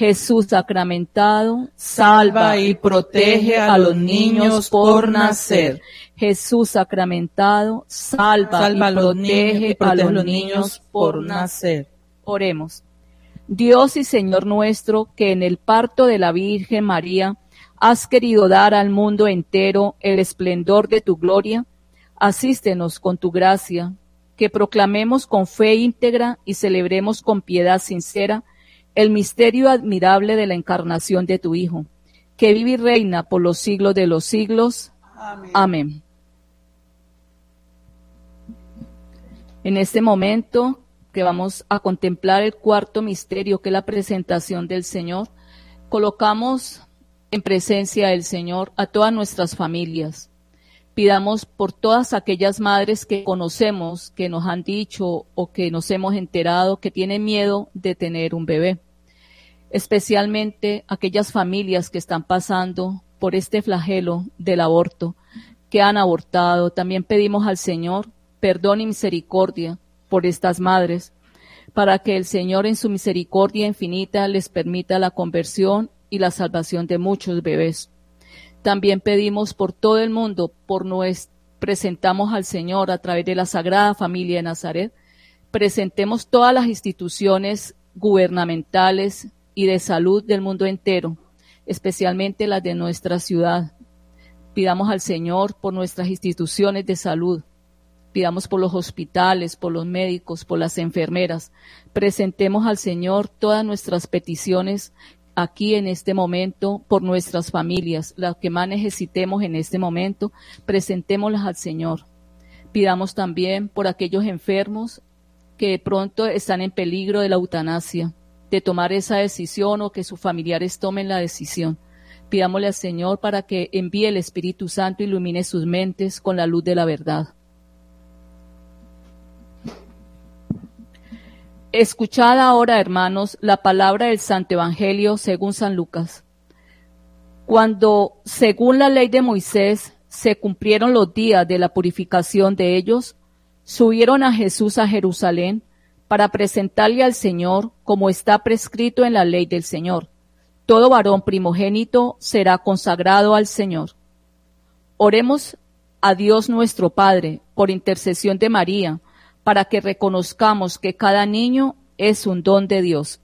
Jesús sacramentado, salva y protege a los niños por nacer. Jesús sacramentado, salva, y protege a los niños por nacer. Oremos. Dios y Señor nuestro, que en el parto de la Virgen María has querido dar al mundo entero el esplendor de tu gloria, asístenos con tu gracia, que proclamemos con fe íntegra y celebremos con piedad sincera el misterio admirable de la encarnación de tu Hijo, que vive y reina por los siglos de los siglos. Amén. Amén. En este momento que vamos a contemplar el cuarto misterio, que es la presentación del Señor, colocamos en presencia del Señor a todas nuestras familias. Pidamos por todas aquellas madres que conocemos, que nos han dicho o que nos hemos enterado que tienen miedo de tener un bebé. Especialmente aquellas familias que están pasando por este flagelo del aborto, que han abortado. También pedimos al Señor perdón y misericordia por estas madres, para que el Señor en su misericordia infinita les permita la conversión y la salvación de muchos bebés. También pedimos por todo el mundo, por nuestro, presentamos al Señor a través de la Sagrada Familia de Nazaret, presentemos todas las instituciones gubernamentales y de salud del mundo entero, especialmente las de nuestra ciudad. Pidamos al Señor por nuestras instituciones de salud, Pidamos por los hospitales, por los médicos, por las enfermeras. Presentemos al Señor todas nuestras peticiones aquí en este momento por nuestras familias, las que más necesitemos en este momento, presentémoslas al Señor. Pidamos también por aquellos enfermos que pronto están en peligro de la eutanasia, de tomar esa decisión o que sus familiares tomen la decisión. Pidámosle al Señor para que envíe el Espíritu Santo, ilumine sus mentes con la luz de la verdad. Escuchad ahora, hermanos, la palabra del Santo Evangelio según San Lucas. Cuando, según la ley de Moisés, se cumplieron los días de la purificación de ellos, subieron a Jesús a Jerusalén para presentarle al Señor como está prescrito en la ley del Señor. Todo varón primogénito será consagrado al Señor. Oremos a Dios nuestro Padre por intercesión de María para que reconozcamos que cada niño es un don de Dios.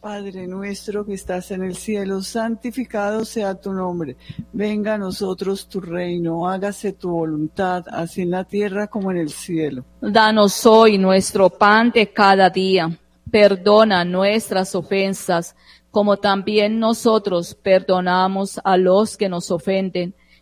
Padre nuestro que estás en el cielo, santificado sea tu nombre. Venga a nosotros tu reino, hágase tu voluntad, así en la tierra como en el cielo. Danos hoy nuestro pan de cada día. Perdona nuestras ofensas, como también nosotros perdonamos a los que nos ofenden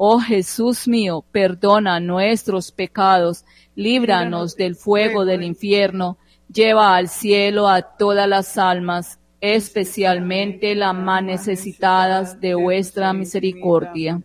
Oh Jesús mío, perdona nuestros pecados, líbranos del fuego del infierno, lleva al cielo a todas las almas especialmente las más necesitadas de vuestra misericordia.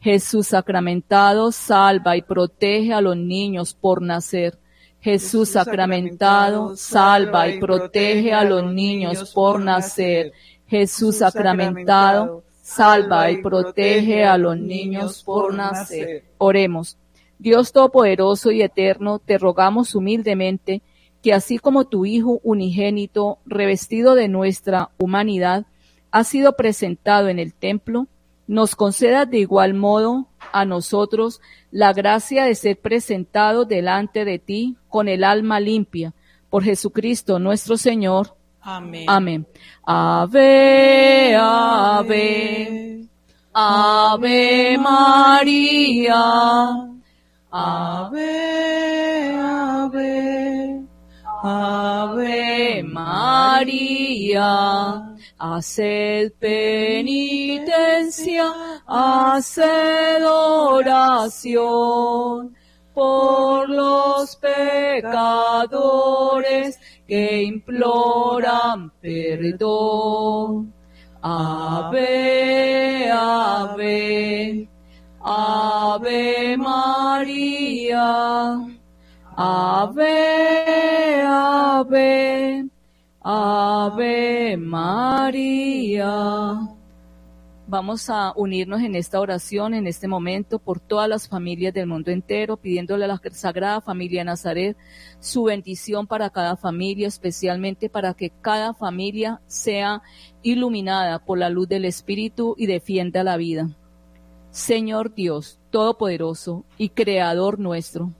Jesús sacramentado, salva y protege a los niños por nacer. Jesús sacramentado, salva y protege a los niños por nacer. Jesús sacramentado, salva y protege a los niños por nacer. Oremos. Dios Todopoderoso y Eterno, te rogamos humildemente que así como tu Hijo unigénito, revestido de nuestra humanidad, ha sido presentado en el templo, nos conceda de igual modo a nosotros la gracia de ser presentados delante de ti con el alma limpia. Por Jesucristo nuestro Señor. Amén. Amén. Ave, ave, ave María. Ave, ave. Ave María, haced penitencia, haced oración por los pecadores que imploran perdón. Ave, ave, ave María. Ave, ave, ave María. Vamos a unirnos en esta oración, en este momento, por todas las familias del mundo entero, pidiéndole a la Sagrada Familia Nazaret su bendición para cada familia, especialmente para que cada familia sea iluminada por la luz del Espíritu y defienda la vida. Señor Dios, Todopoderoso y Creador nuestro,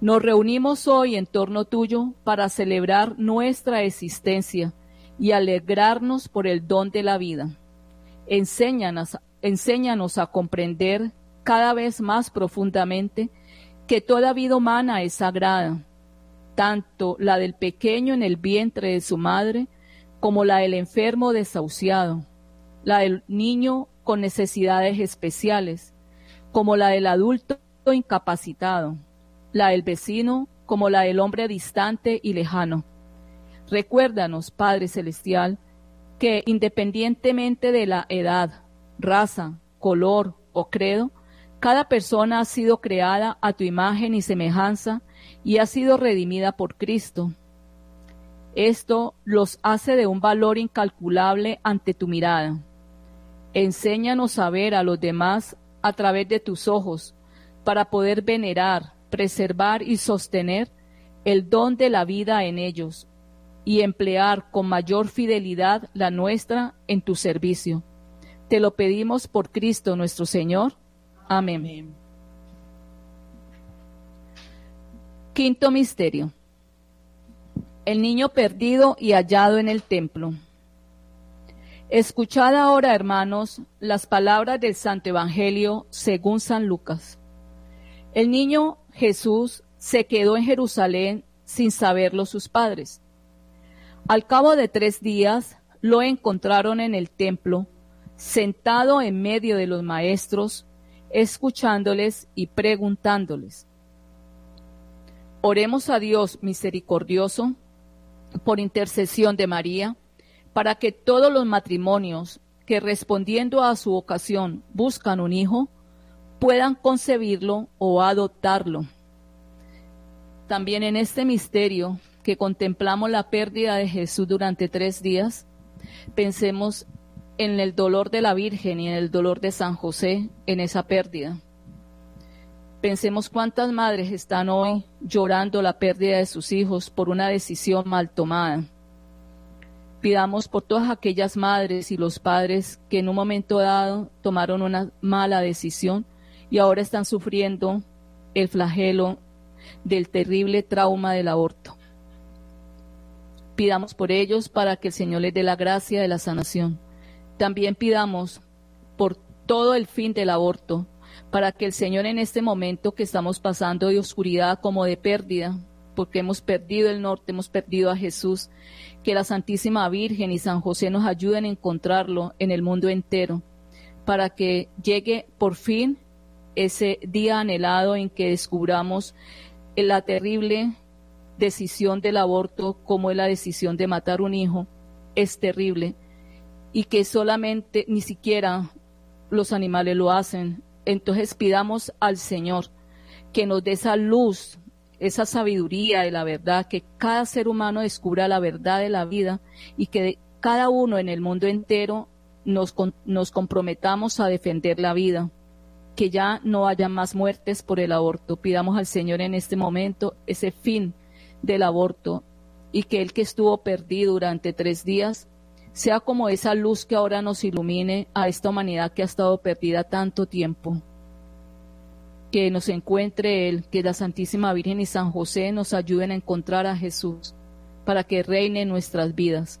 nos reunimos hoy en torno tuyo para celebrar nuestra existencia y alegrarnos por el don de la vida. Enséñanos, enséñanos a comprender cada vez más profundamente que toda vida humana es sagrada, tanto la del pequeño en el vientre de su madre como la del enfermo desahuciado, la del niño con necesidades especiales, como la del adulto incapacitado la del vecino como la del hombre distante y lejano. Recuérdanos, Padre Celestial, que independientemente de la edad, raza, color o credo, cada persona ha sido creada a tu imagen y semejanza y ha sido redimida por Cristo. Esto los hace de un valor incalculable ante tu mirada. Enséñanos a ver a los demás a través de tus ojos para poder venerar, preservar y sostener el don de la vida en ellos y emplear con mayor fidelidad la nuestra en tu servicio. Te lo pedimos por Cristo nuestro Señor. Amén. Quinto misterio. El niño perdido y hallado en el templo. Escuchad ahora, hermanos, las palabras del Santo Evangelio según San Lucas. El niño Jesús se quedó en Jerusalén sin saberlo sus padres. Al cabo de tres días lo encontraron en el templo, sentado en medio de los maestros, escuchándoles y preguntándoles. Oremos a Dios misericordioso por intercesión de María, para que todos los matrimonios que respondiendo a su ocasión buscan un hijo, puedan concebirlo o adoptarlo. También en este misterio que contemplamos la pérdida de Jesús durante tres días, pensemos en el dolor de la Virgen y en el dolor de San José en esa pérdida. Pensemos cuántas madres están hoy llorando la pérdida de sus hijos por una decisión mal tomada. Pidamos por todas aquellas madres y los padres que en un momento dado tomaron una mala decisión y ahora están sufriendo el flagelo del terrible trauma del aborto. Pidamos por ellos para que el Señor les dé la gracia de la sanación. También pidamos por todo el fin del aborto, para que el Señor en este momento que estamos pasando de oscuridad como de pérdida, porque hemos perdido el norte, hemos perdido a Jesús, que la Santísima Virgen y San José nos ayuden a encontrarlo en el mundo entero, para que llegue por fin ese día anhelado en que descubramos la terrible decisión del aborto como es la decisión de matar un hijo, es terrible y que solamente ni siquiera los animales lo hacen. Entonces pidamos al Señor que nos dé esa luz, esa sabiduría de la verdad, que cada ser humano descubra la verdad de la vida y que cada uno en el mundo entero nos, nos comprometamos a defender la vida, que ya no haya más muertes por el aborto. Pidamos al Señor en este momento ese fin del aborto y que el que estuvo perdido durante tres días sea como esa luz que ahora nos ilumine a esta humanidad que ha estado perdida tanto tiempo. Que nos encuentre Él, que la Santísima Virgen y San José nos ayuden a encontrar a Jesús para que reine en nuestras vidas.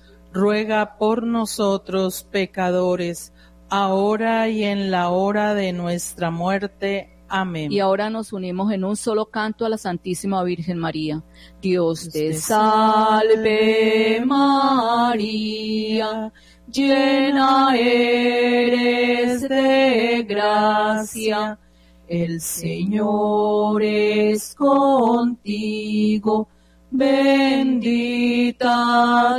ruega por nosotros pecadores, ahora y en la hora de nuestra muerte. Amén. Y ahora nos unimos en un solo canto a la Santísima Virgen María. Dios te salve María llena eres de gracia, el Señor es contigo, bendita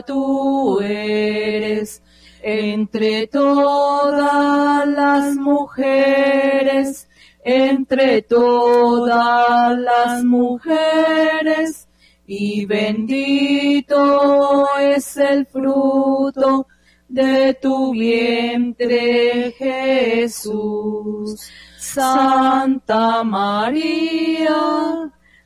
tú eres entre todas las mujeres, entre todas las mujeres, y bendito es el fruto de tu vientre Jesús. Santa María,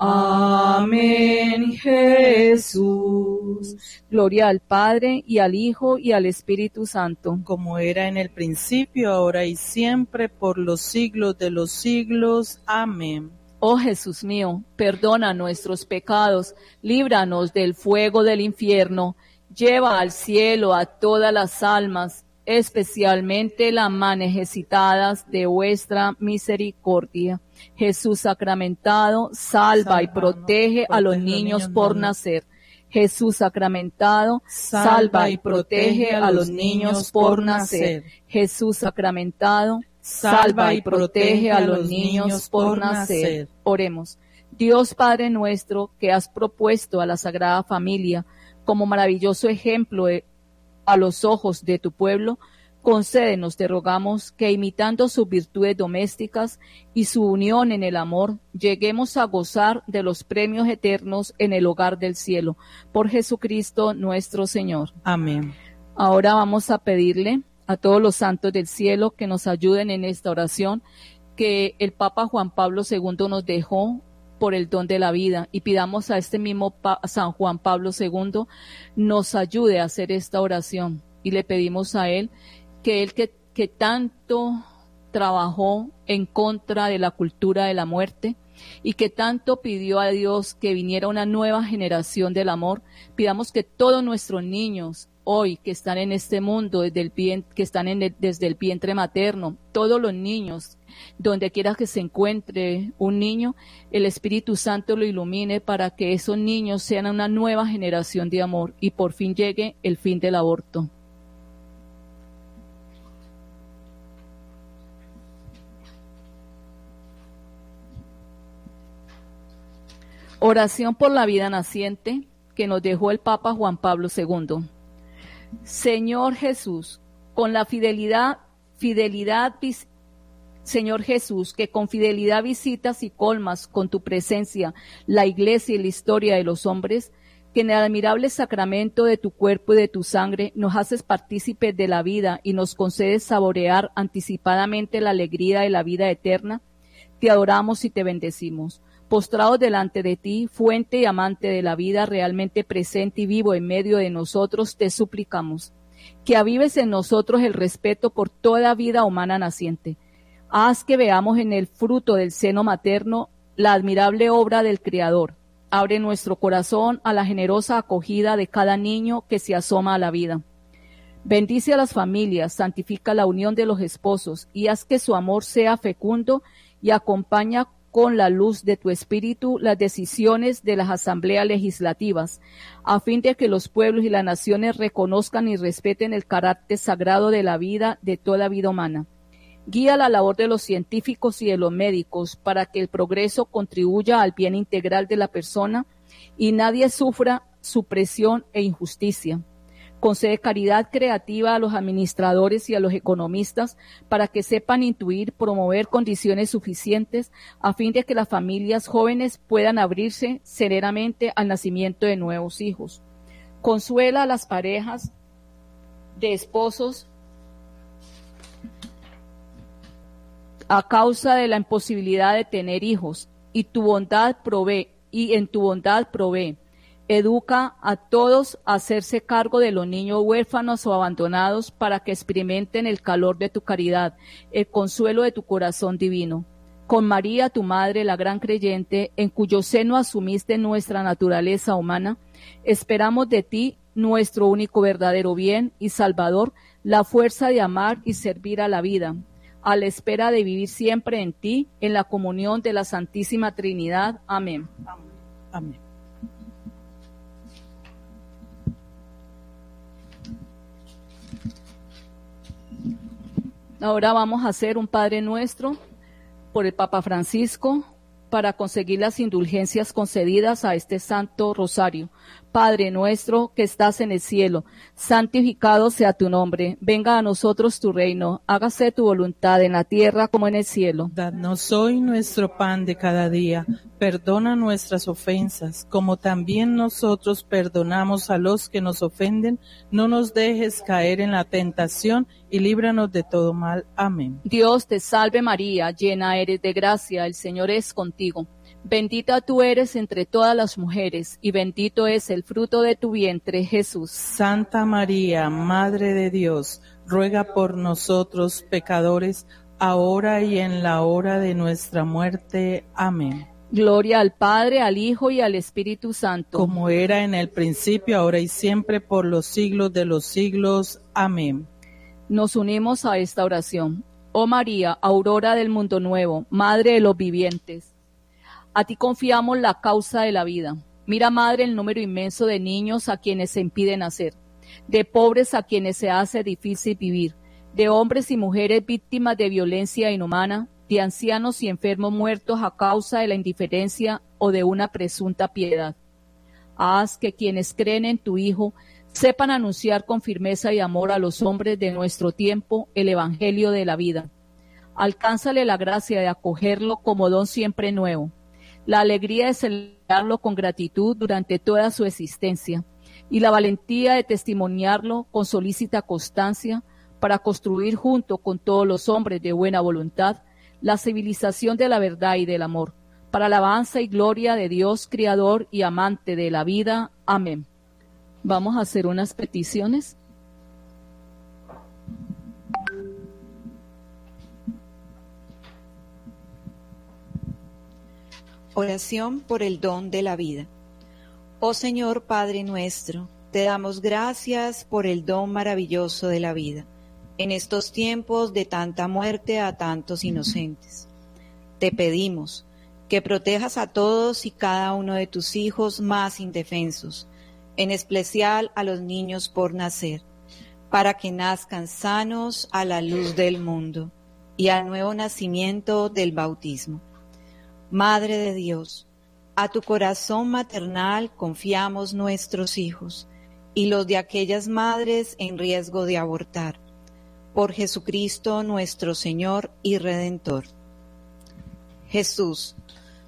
Amén, Jesús. Gloria al Padre y al Hijo y al Espíritu Santo. Como era en el principio, ahora y siempre, por los siglos de los siglos. Amén. Oh Jesús mío, perdona nuestros pecados, líbranos del fuego del infierno, lleva al cielo a todas las almas, especialmente las más necesitadas de vuestra misericordia. Jesús sacramentado, salva y protege a los niños por nacer. Jesús sacramentado, salva y protege a los niños por nacer. Jesús sacramentado, salva y protege a los niños por nacer. Oremos. Dios Padre nuestro, que has propuesto a la Sagrada Familia como maravilloso ejemplo a los ojos de tu pueblo, concédenos, te rogamos, que imitando sus virtudes domésticas y su unión en el amor, lleguemos a gozar de los premios eternos en el hogar del cielo. Por Jesucristo nuestro Señor. Amén. Ahora vamos a pedirle a todos los santos del cielo que nos ayuden en esta oración que el Papa Juan Pablo II nos dejó por el don de la vida y pidamos a este mismo San Juan Pablo II nos ayude a hacer esta oración y le pedimos a él que él que, tanto trabajó en contra de la cultura de la muerte y que tanto pidió a Dios que viniera una nueva generación del amor, pidamos que todos nuestros niños hoy que están en este mundo, desde el, que están en desde el vientre materno, todos los niños, donde quiera que se encuentre un niño, el Espíritu Santo lo ilumine para que esos niños sean una nueva generación de amor y por fin llegue el fin del aborto. Oración por la vida naciente que nos dejó el Papa Juan Pablo II. Señor Jesús, con la fidelidad, fidelidad Señor Jesús, que con fidelidad visitas y colmas con tu presencia la iglesia y la historia de los hombres, que en el admirable sacramento de tu cuerpo y de tu sangre nos haces partícipes de la vida y nos concedes saborear anticipadamente la alegría de la vida eterna, te adoramos y te bendecimos. Postrados delante de ti, fuente y amante de la vida realmente presente y vivo en medio de nosotros, te suplicamos que avives en nosotros el respeto por toda vida humana naciente. Haz que veamos en el fruto del seno materno la admirable obra del Creador. Abre nuestro corazón a la generosa acogida de cada niño que se asoma a la vida. Bendice a las familias, santifica la unión de los esposos y haz que su amor sea fecundo y acompaña con la luz de tu espíritu las decisiones de las asambleas legislativas, a fin de que los pueblos y las naciones reconozcan y respeten el carácter sagrado de la vida, de toda vida humana. Guía la labor de los científicos y de los médicos para que el progreso contribuya al bien integral de la persona y nadie sufra supresión e injusticia Concede caridad creativa a los administradores y a los economistas para que sepan intuir, promover condiciones suficientes a fin de que las familias jóvenes puedan abrirse serenamente al nacimiento de nuevos hijos. Consuela a las parejas de esposos a causa de la imposibilidad de tener hijos y tu bondad provee y en tu bondad provee Educa a todos a hacerse cargo de los niños huérfanos o abandonados para que experimenten el calor de tu caridad, el consuelo de tu corazón divino. Con María, tu madre, la gran creyente, en cuyo seno asumiste nuestra naturaleza humana, esperamos de ti, nuestro único verdadero bien y salvador, la fuerza de amar y servir a la vida, a la espera de vivir siempre en ti, en la comunión de la Santísima Trinidad. Amén. Amén. Ahora vamos a hacer un Padre Nuestro por el Papa Francisco para conseguir las indulgencias concedidas a este Santo Rosario. Padre nuestro que estás en el cielo, santificado sea tu nombre, venga a nosotros tu reino, hágase tu voluntad en la tierra como en el cielo. Danos hoy nuestro pan de cada día Perdona nuestras ofensas, como también nosotros perdonamos a los que nos ofenden. No nos dejes caer en la tentación y líbranos de todo mal. Amén. Dios te salve María, llena eres de gracia, el Señor es contigo. Bendita tú eres entre todas las mujeres, y bendito es el fruto de tu vientre, Jesús. Santa María, Madre de Dios, ruega por nosotros pecadores, ahora y en la hora de nuestra muerte. Amén. Gloria al Padre, al Hijo y al Espíritu Santo. Como era en el principio, ahora y siempre, por los siglos de los siglos. Amén. Nos unimos a esta oración. Oh María, aurora del mundo nuevo, Madre de los vivientes. A ti confiamos la causa de la vida. Mira, Madre, el número inmenso de niños a quienes se impide nacer, de pobres a quienes se hace difícil vivir, de hombres y mujeres víctimas de violencia inhumana, de ancianos y enfermos muertos a causa de la indiferencia o de una presunta piedad. Haz que quienes creen en tu Hijo sepan anunciar con firmeza y amor a los hombres de nuestro tiempo el Evangelio de la vida. Alcánzale la gracia de acogerlo como don siempre nuevo, la alegría de celebrarlo con gratitud durante toda su existencia y la valentía de testimoniarlo con solícita constancia para construir junto con todos los hombres de buena voluntad la civilización de la verdad y del amor, para alabanza y gloria de Dios, Creador y amante de la vida. Amén. Vamos a hacer unas peticiones. Oración por el don de la vida. Oh Señor Padre nuestro, te damos gracias por el don maravilloso de la vida en estos tiempos de tanta muerte a tantos inocentes. Te pedimos que protejas a todos y cada uno de tus hijos más indefensos, en especial a los niños por nacer, para que nazcan sanos a la luz del mundo y al nuevo nacimiento del bautismo. Madre de Dios, a tu corazón maternal confiamos nuestros hijos y los de aquellas madres en riesgo de abortar por Jesucristo nuestro Señor y Redentor. Jesús,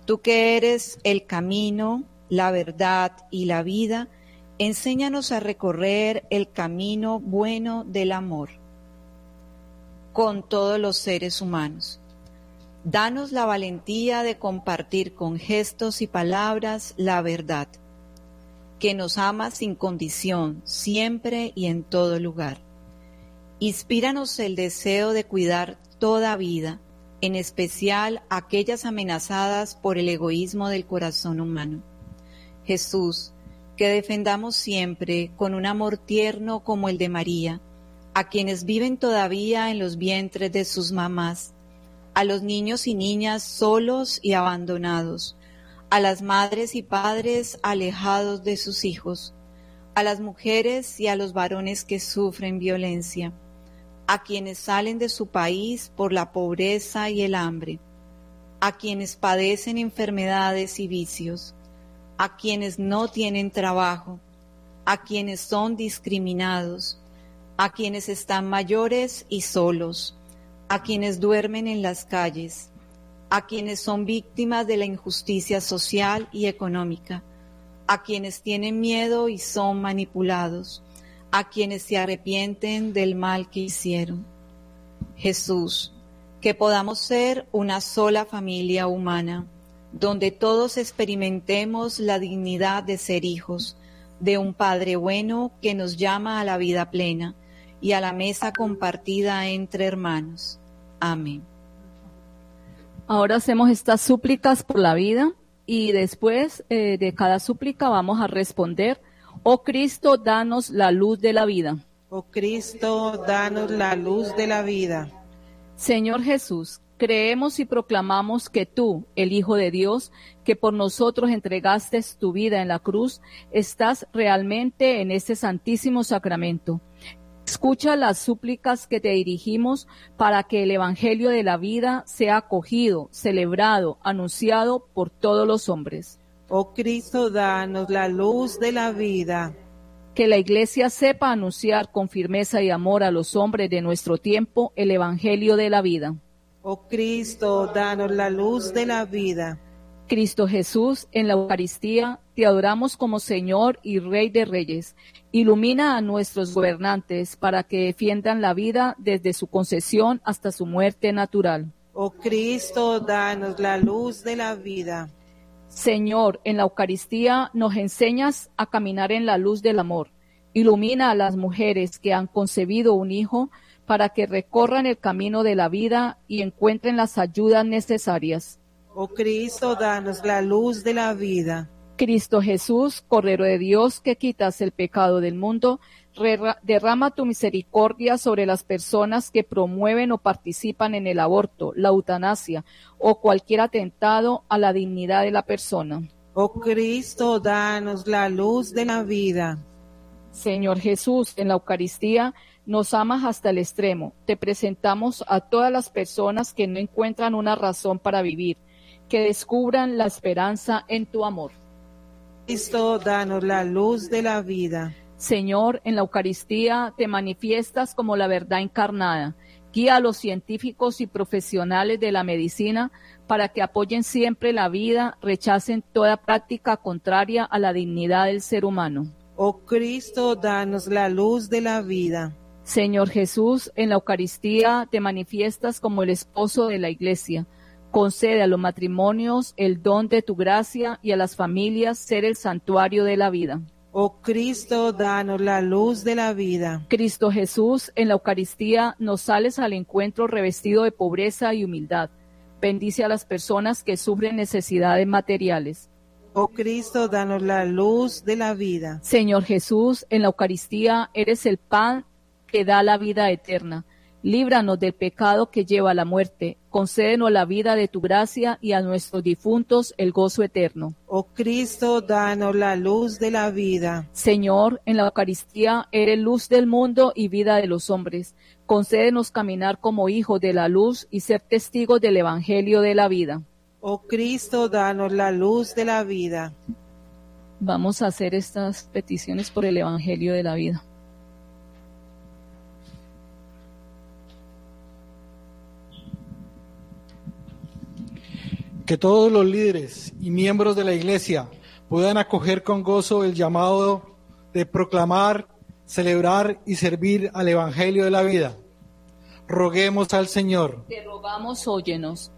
tú que eres el camino, la verdad y la vida, enséñanos a recorrer el camino bueno del amor con todos los seres humanos. Danos la valentía de compartir con gestos y palabras la verdad, que nos ama sin condición, siempre y en todo lugar. Inspíranos el deseo de cuidar toda vida, en especial aquellas amenazadas por el egoísmo del corazón humano. Jesús, que defendamos siempre con un amor tierno como el de María, a quienes viven todavía en los vientres de sus mamás, a los niños y niñas solos y abandonados, a las madres y padres alejados de sus hijos, a las mujeres y a los varones que sufren violencia, a quienes salen de su país por la pobreza y el hambre, a quienes padecen enfermedades y vicios, a quienes no tienen trabajo, a quienes son discriminados, a quienes están mayores y solos, a quienes duermen en las calles, a quienes son víctimas de la injusticia social y económica, a quienes tienen miedo y son manipulados, a quienes se arrepienten del mal que hicieron. Jesús, que podamos ser una sola familia humana, donde todos experimentemos la dignidad de ser hijos de un Padre bueno que nos llama a la vida plena y a la mesa compartida entre hermanos. Amén. Ahora hacemos estas súplicas por la vida y después eh, de cada súplica vamos a responder, oh Cristo, danos la luz de la vida. Oh Cristo, danos la luz de la vida. Señor Jesús, creemos y proclamamos que tú, el Hijo de Dios, que por nosotros entregaste tu vida en la cruz, estás realmente en este santísimo sacramento Escucha las súplicas que te dirigimos para que el Evangelio de la vida sea acogido, celebrado, anunciado por todos los hombres. Oh Cristo, danos la luz de la vida. Que la Iglesia sepa anunciar con firmeza y amor a los hombres de nuestro tiempo el Evangelio de la vida. Oh Cristo, danos la luz de la vida. Cristo Jesús, en la Eucaristía te adoramos como Señor y Rey de Reyes. Ilumina a nuestros gobernantes para que defiendan la vida desde su concesión hasta su muerte natural. Oh Cristo, danos la luz de la vida. Señor, en la Eucaristía nos enseñas a caminar en la luz del amor. Ilumina a las mujeres que han concebido un hijo para que recorran el camino de la vida y encuentren las ayudas necesarias. Oh Cristo, danos la luz de la vida. Cristo Jesús, Cordero de Dios, que quitas el pecado del mundo, derrama tu misericordia sobre las personas que promueven o participan en el aborto, la eutanasia o cualquier atentado a la dignidad de la persona. Oh Cristo, danos la luz de la vida. Señor Jesús, en la Eucaristía nos amas hasta el extremo. Te presentamos a todas las personas que no encuentran una razón para vivir que descubran la esperanza en tu amor. Cristo, danos la luz de la vida. Señor, en la Eucaristía te manifiestas como la verdad encarnada. Guía a los científicos y profesionales de la medicina para que apoyen siempre la vida, rechacen toda práctica contraria a la dignidad del ser humano. Oh Cristo, danos la luz de la vida. Señor Jesús, en la Eucaristía te manifiestas como el esposo de la Iglesia Concede a los matrimonios el don de tu gracia y a las familias ser el santuario de la vida. Oh Cristo, danos la luz de la vida. Cristo Jesús, en la Eucaristía nos sales al encuentro revestido de pobreza y humildad. Bendice a las personas que sufren necesidades materiales. Oh Cristo, danos la luz de la vida. Señor Jesús, en la Eucaristía eres el pan que da la vida eterna. Líbranos del pecado que lleva a la muerte. Concédenos la vida de tu gracia y a nuestros difuntos el gozo eterno. Oh Cristo, danos la luz de la vida. Señor, en la Eucaristía eres luz del mundo y vida de los hombres. Concédenos caminar como hijos de la luz y ser testigos del Evangelio de la vida. Oh Cristo, danos la luz de la vida. Vamos a hacer estas peticiones por el Evangelio de la vida. Que todos los líderes y miembros de la Iglesia puedan acoger con gozo el llamado de proclamar, celebrar y servir al Evangelio de la vida. Roguemos al Señor. Te rogamos, óyenos.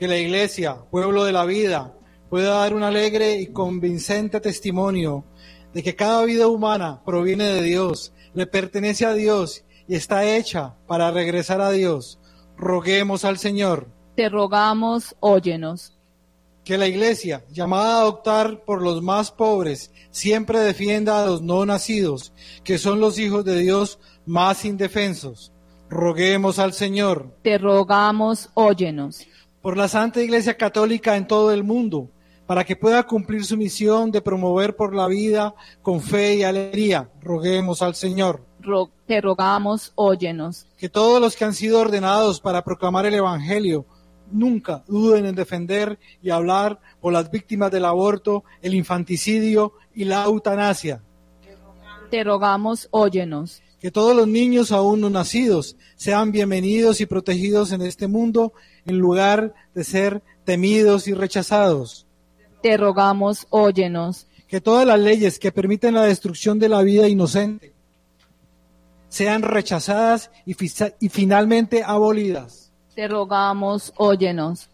Que la Iglesia, pueblo de la vida, pueda dar un alegre y convincente testimonio de que cada vida humana proviene de Dios, le pertenece a Dios y está hecha para regresar a Dios. Roguemos al Señor. Te rogamos, óyenos. Que la Iglesia, llamada a adoptar por los más pobres, siempre defienda a los no nacidos, que son los hijos de Dios más indefensos. Roguemos al Señor. Te rogamos, óyenos. Por la Santa Iglesia Católica en todo el mundo, para que pueda cumplir su misión de promover por la vida con fe y alegría. Roguemos al Señor. te rogamos, óyenos. Que todos los que han sido ordenados para proclamar el Evangelio nunca duden en defender y hablar por las víctimas del aborto, el infanticidio y la eutanasia. Te rogamos, óyenos. Que todos los niños aún no nacidos sean bienvenidos y protegidos en este mundo en lugar de ser temidos y rechazados te rogamos, óyenos. Que todas las leyes que permiten la destrucción de la vida inocente sean rechazadas y, y finalmente abolidas. Te rogamos, óyenos.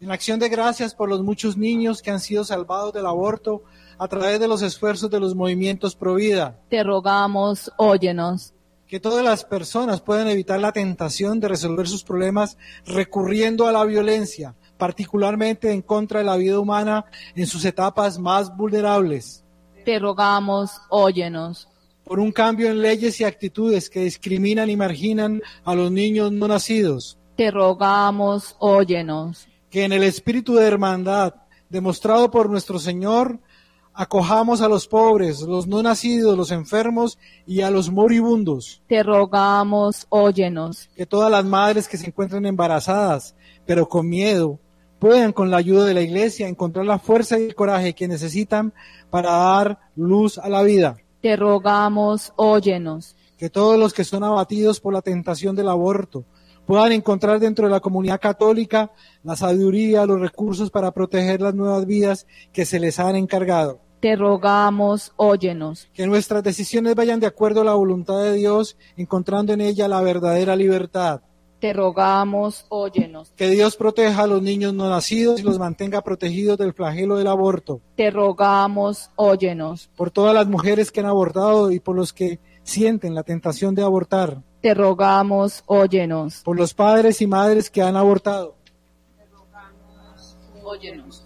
En acción de gracias por los muchos niños que han sido salvados del aborto a través de los esfuerzos de los movimientos pro vida. Te rogamos, óyenos. Que todas las personas puedan evitar la tentación de resolver sus problemas recurriendo a la violencia, particularmente en contra de la vida humana en sus etapas más vulnerables. Te rogamos, óyenos. Por un cambio en leyes y actitudes que discriminan y marginan a los niños no nacidos. Te rogamos, óyenos. Que en el espíritu de hermandad demostrado por nuestro Señor, acojamos a los pobres, los no nacidos, los enfermos y a los moribundos. Te rogamos, óyenos. Que todas las madres que se encuentran embarazadas, pero con miedo, puedan con la ayuda de la iglesia encontrar la fuerza y el coraje que necesitan para dar luz a la vida. Te rogamos, óyenos. Que todos los que son abatidos por la tentación del aborto puedan encontrar dentro de la comunidad católica la sabiduría, los recursos para proteger las nuevas vidas que se les han encargado. Te rogamos, óyenos. Que nuestras decisiones vayan de acuerdo a la voluntad de Dios, encontrando en ella la verdadera libertad. Te rogamos, óyenos. Que Dios proteja a los niños no nacidos y los mantenga protegidos del flagelo del aborto. Te rogamos, óyenos. Por todas las mujeres que han abortado y por los que sienten la tentación de abortar. Te rogamos, óyenos. Por los padres y madres que han abortado. Te rogamos, óyenos.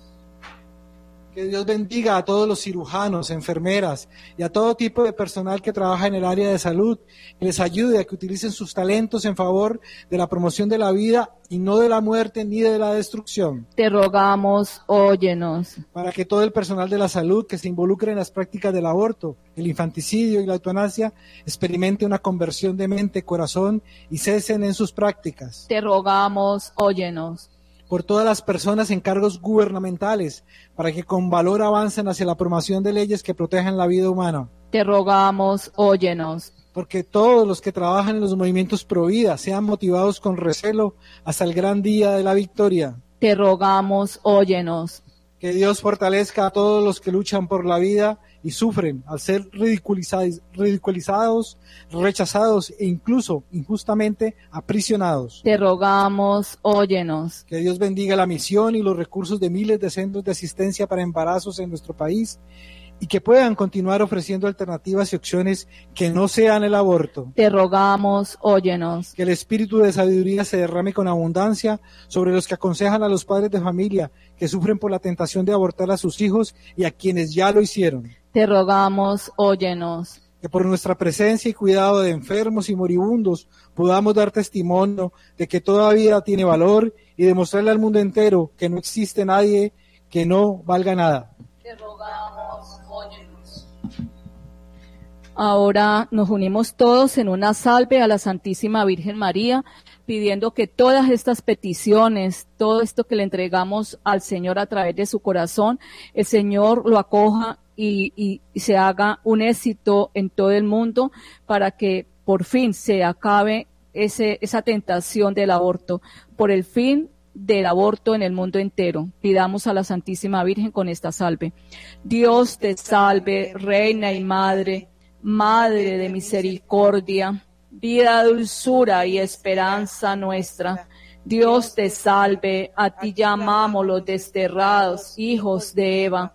Que Dios bendiga a todos los cirujanos, enfermeras y a todo tipo de personal que trabaja en el área de salud y les ayude a que utilicen sus talentos en favor de la promoción de la vida y no de la muerte ni de la destrucción. Te rogamos, óyenos. Para que todo el personal de la salud que se involucre en las prácticas del aborto, el infanticidio y la eutanasia experimente una conversión de mente, corazón y cesen en sus prácticas. Te rogamos, óyenos por todas las personas en cargos gubernamentales, para que con valor avancen hacia la promoción de leyes que protejan la vida humana. Te rogamos, óyenos. Porque todos los que trabajan en los movimientos pro vida sean motivados con recelo hasta el gran día de la victoria. Te rogamos, óyenos. Que Dios fortalezca a todos los que luchan por la vida y sufren al ser ridiculizados, ridiculizados, rechazados e incluso injustamente aprisionados. Te rogamos, óyenos. Que Dios bendiga la misión y los recursos de miles de centros de asistencia para embarazos en nuestro país y que puedan continuar ofreciendo alternativas y opciones que no sean el aborto. Te rogamos, óyenos. Que el espíritu de sabiduría se derrame con abundancia sobre los que aconsejan a los padres de familia que sufren por la tentación de abortar a sus hijos y a quienes ya lo hicieron. Te rogamos, óyenos. Que por nuestra presencia y cuidado de enfermos y moribundos podamos dar testimonio de que toda vida tiene valor y demostrarle al mundo entero que no existe nadie que no valga nada. Te rogamos, óyenos. Ahora nos unimos todos en una salve a la Santísima Virgen María, pidiendo que todas estas peticiones, todo esto que le entregamos al Señor a través de su corazón, el Señor lo acoja y, se haga un éxito en todo el mundo para que por fin se acabe ese, esa tentación del aborto, por el fin del aborto en el mundo entero. Pidamos a la Santísima Virgen con esta salve. Dios te salve, Reina y Madre, Madre de misericordia, vida, dulzura y esperanza nuestra. Dios te salve, a ti llamamos los desterrados, hijos de Eva.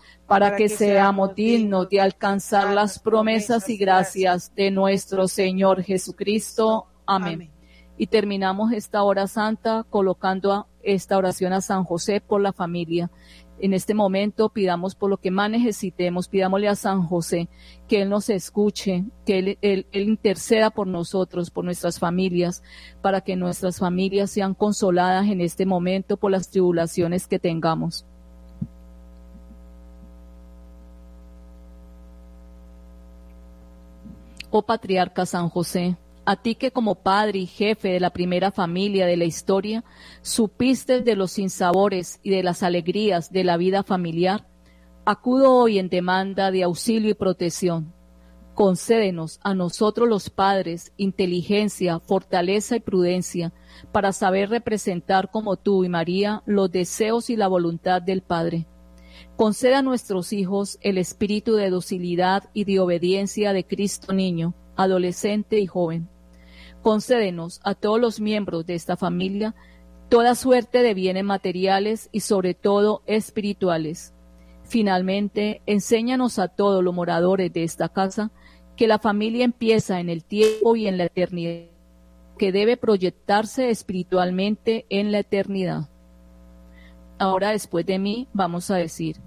para que seamos dignos de alcanzar las promesas y gracias de nuestro Señor Jesucristo. Amén. Y terminamos esta hora santa colocando esta oración a San José por la familia. En este momento pidamos por lo que más necesitemos, pidámosle a San José que Él nos escuche, que él, él, interceda por nosotros, por nuestras familias, para que nuestras familias sean consoladas en este momento por las tribulaciones que tengamos. Oh Patriarca San José, a ti que como padre y jefe de la primera familia de la historia, supiste de los sinsabores y de las alegrías de la vida familiar, acudo hoy en demanda de auxilio y protección. Concédenos a nosotros los padres inteligencia, fortaleza y prudencia para saber representar como tú y María los deseos y la voluntad del Padre Conceda a nuestros hijos el espíritu de docilidad y de obediencia de Cristo niño, adolescente y joven. Concédenos a todos los miembros de esta familia toda suerte de bienes materiales y sobre todo espirituales. Finalmente, enséñanos a todos los moradores de esta casa que la familia empieza en el tiempo y en la eternidad, que debe proyectarse espiritualmente en la eternidad. Ahora después de mí vamos a decir,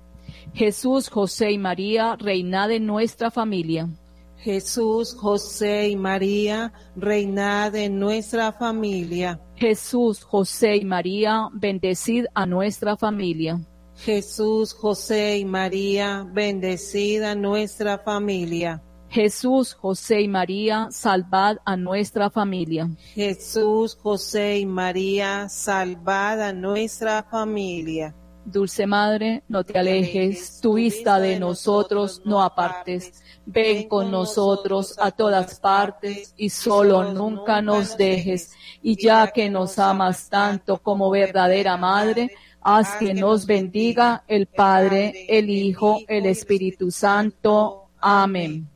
Jesús, José y María, reina de nuestra familia. Jesús, José y María, reina de nuestra familia. Jesús, José y María, bendecid a nuestra familia. Jesús, José y María, bendecid a nuestra familia. Jesús, José y María, salvad a nuestra familia. Jesús, José y María, salvad a nuestra familia. Dulce Madre, no te alejes, tu vista de nosotros no apartes. Ven con nosotros a todas partes y solo nunca nos dejes. Y ya que nos amas tanto como verdadera Madre, haz que nos bendiga el Padre, el Hijo, el Espíritu Santo. Amén.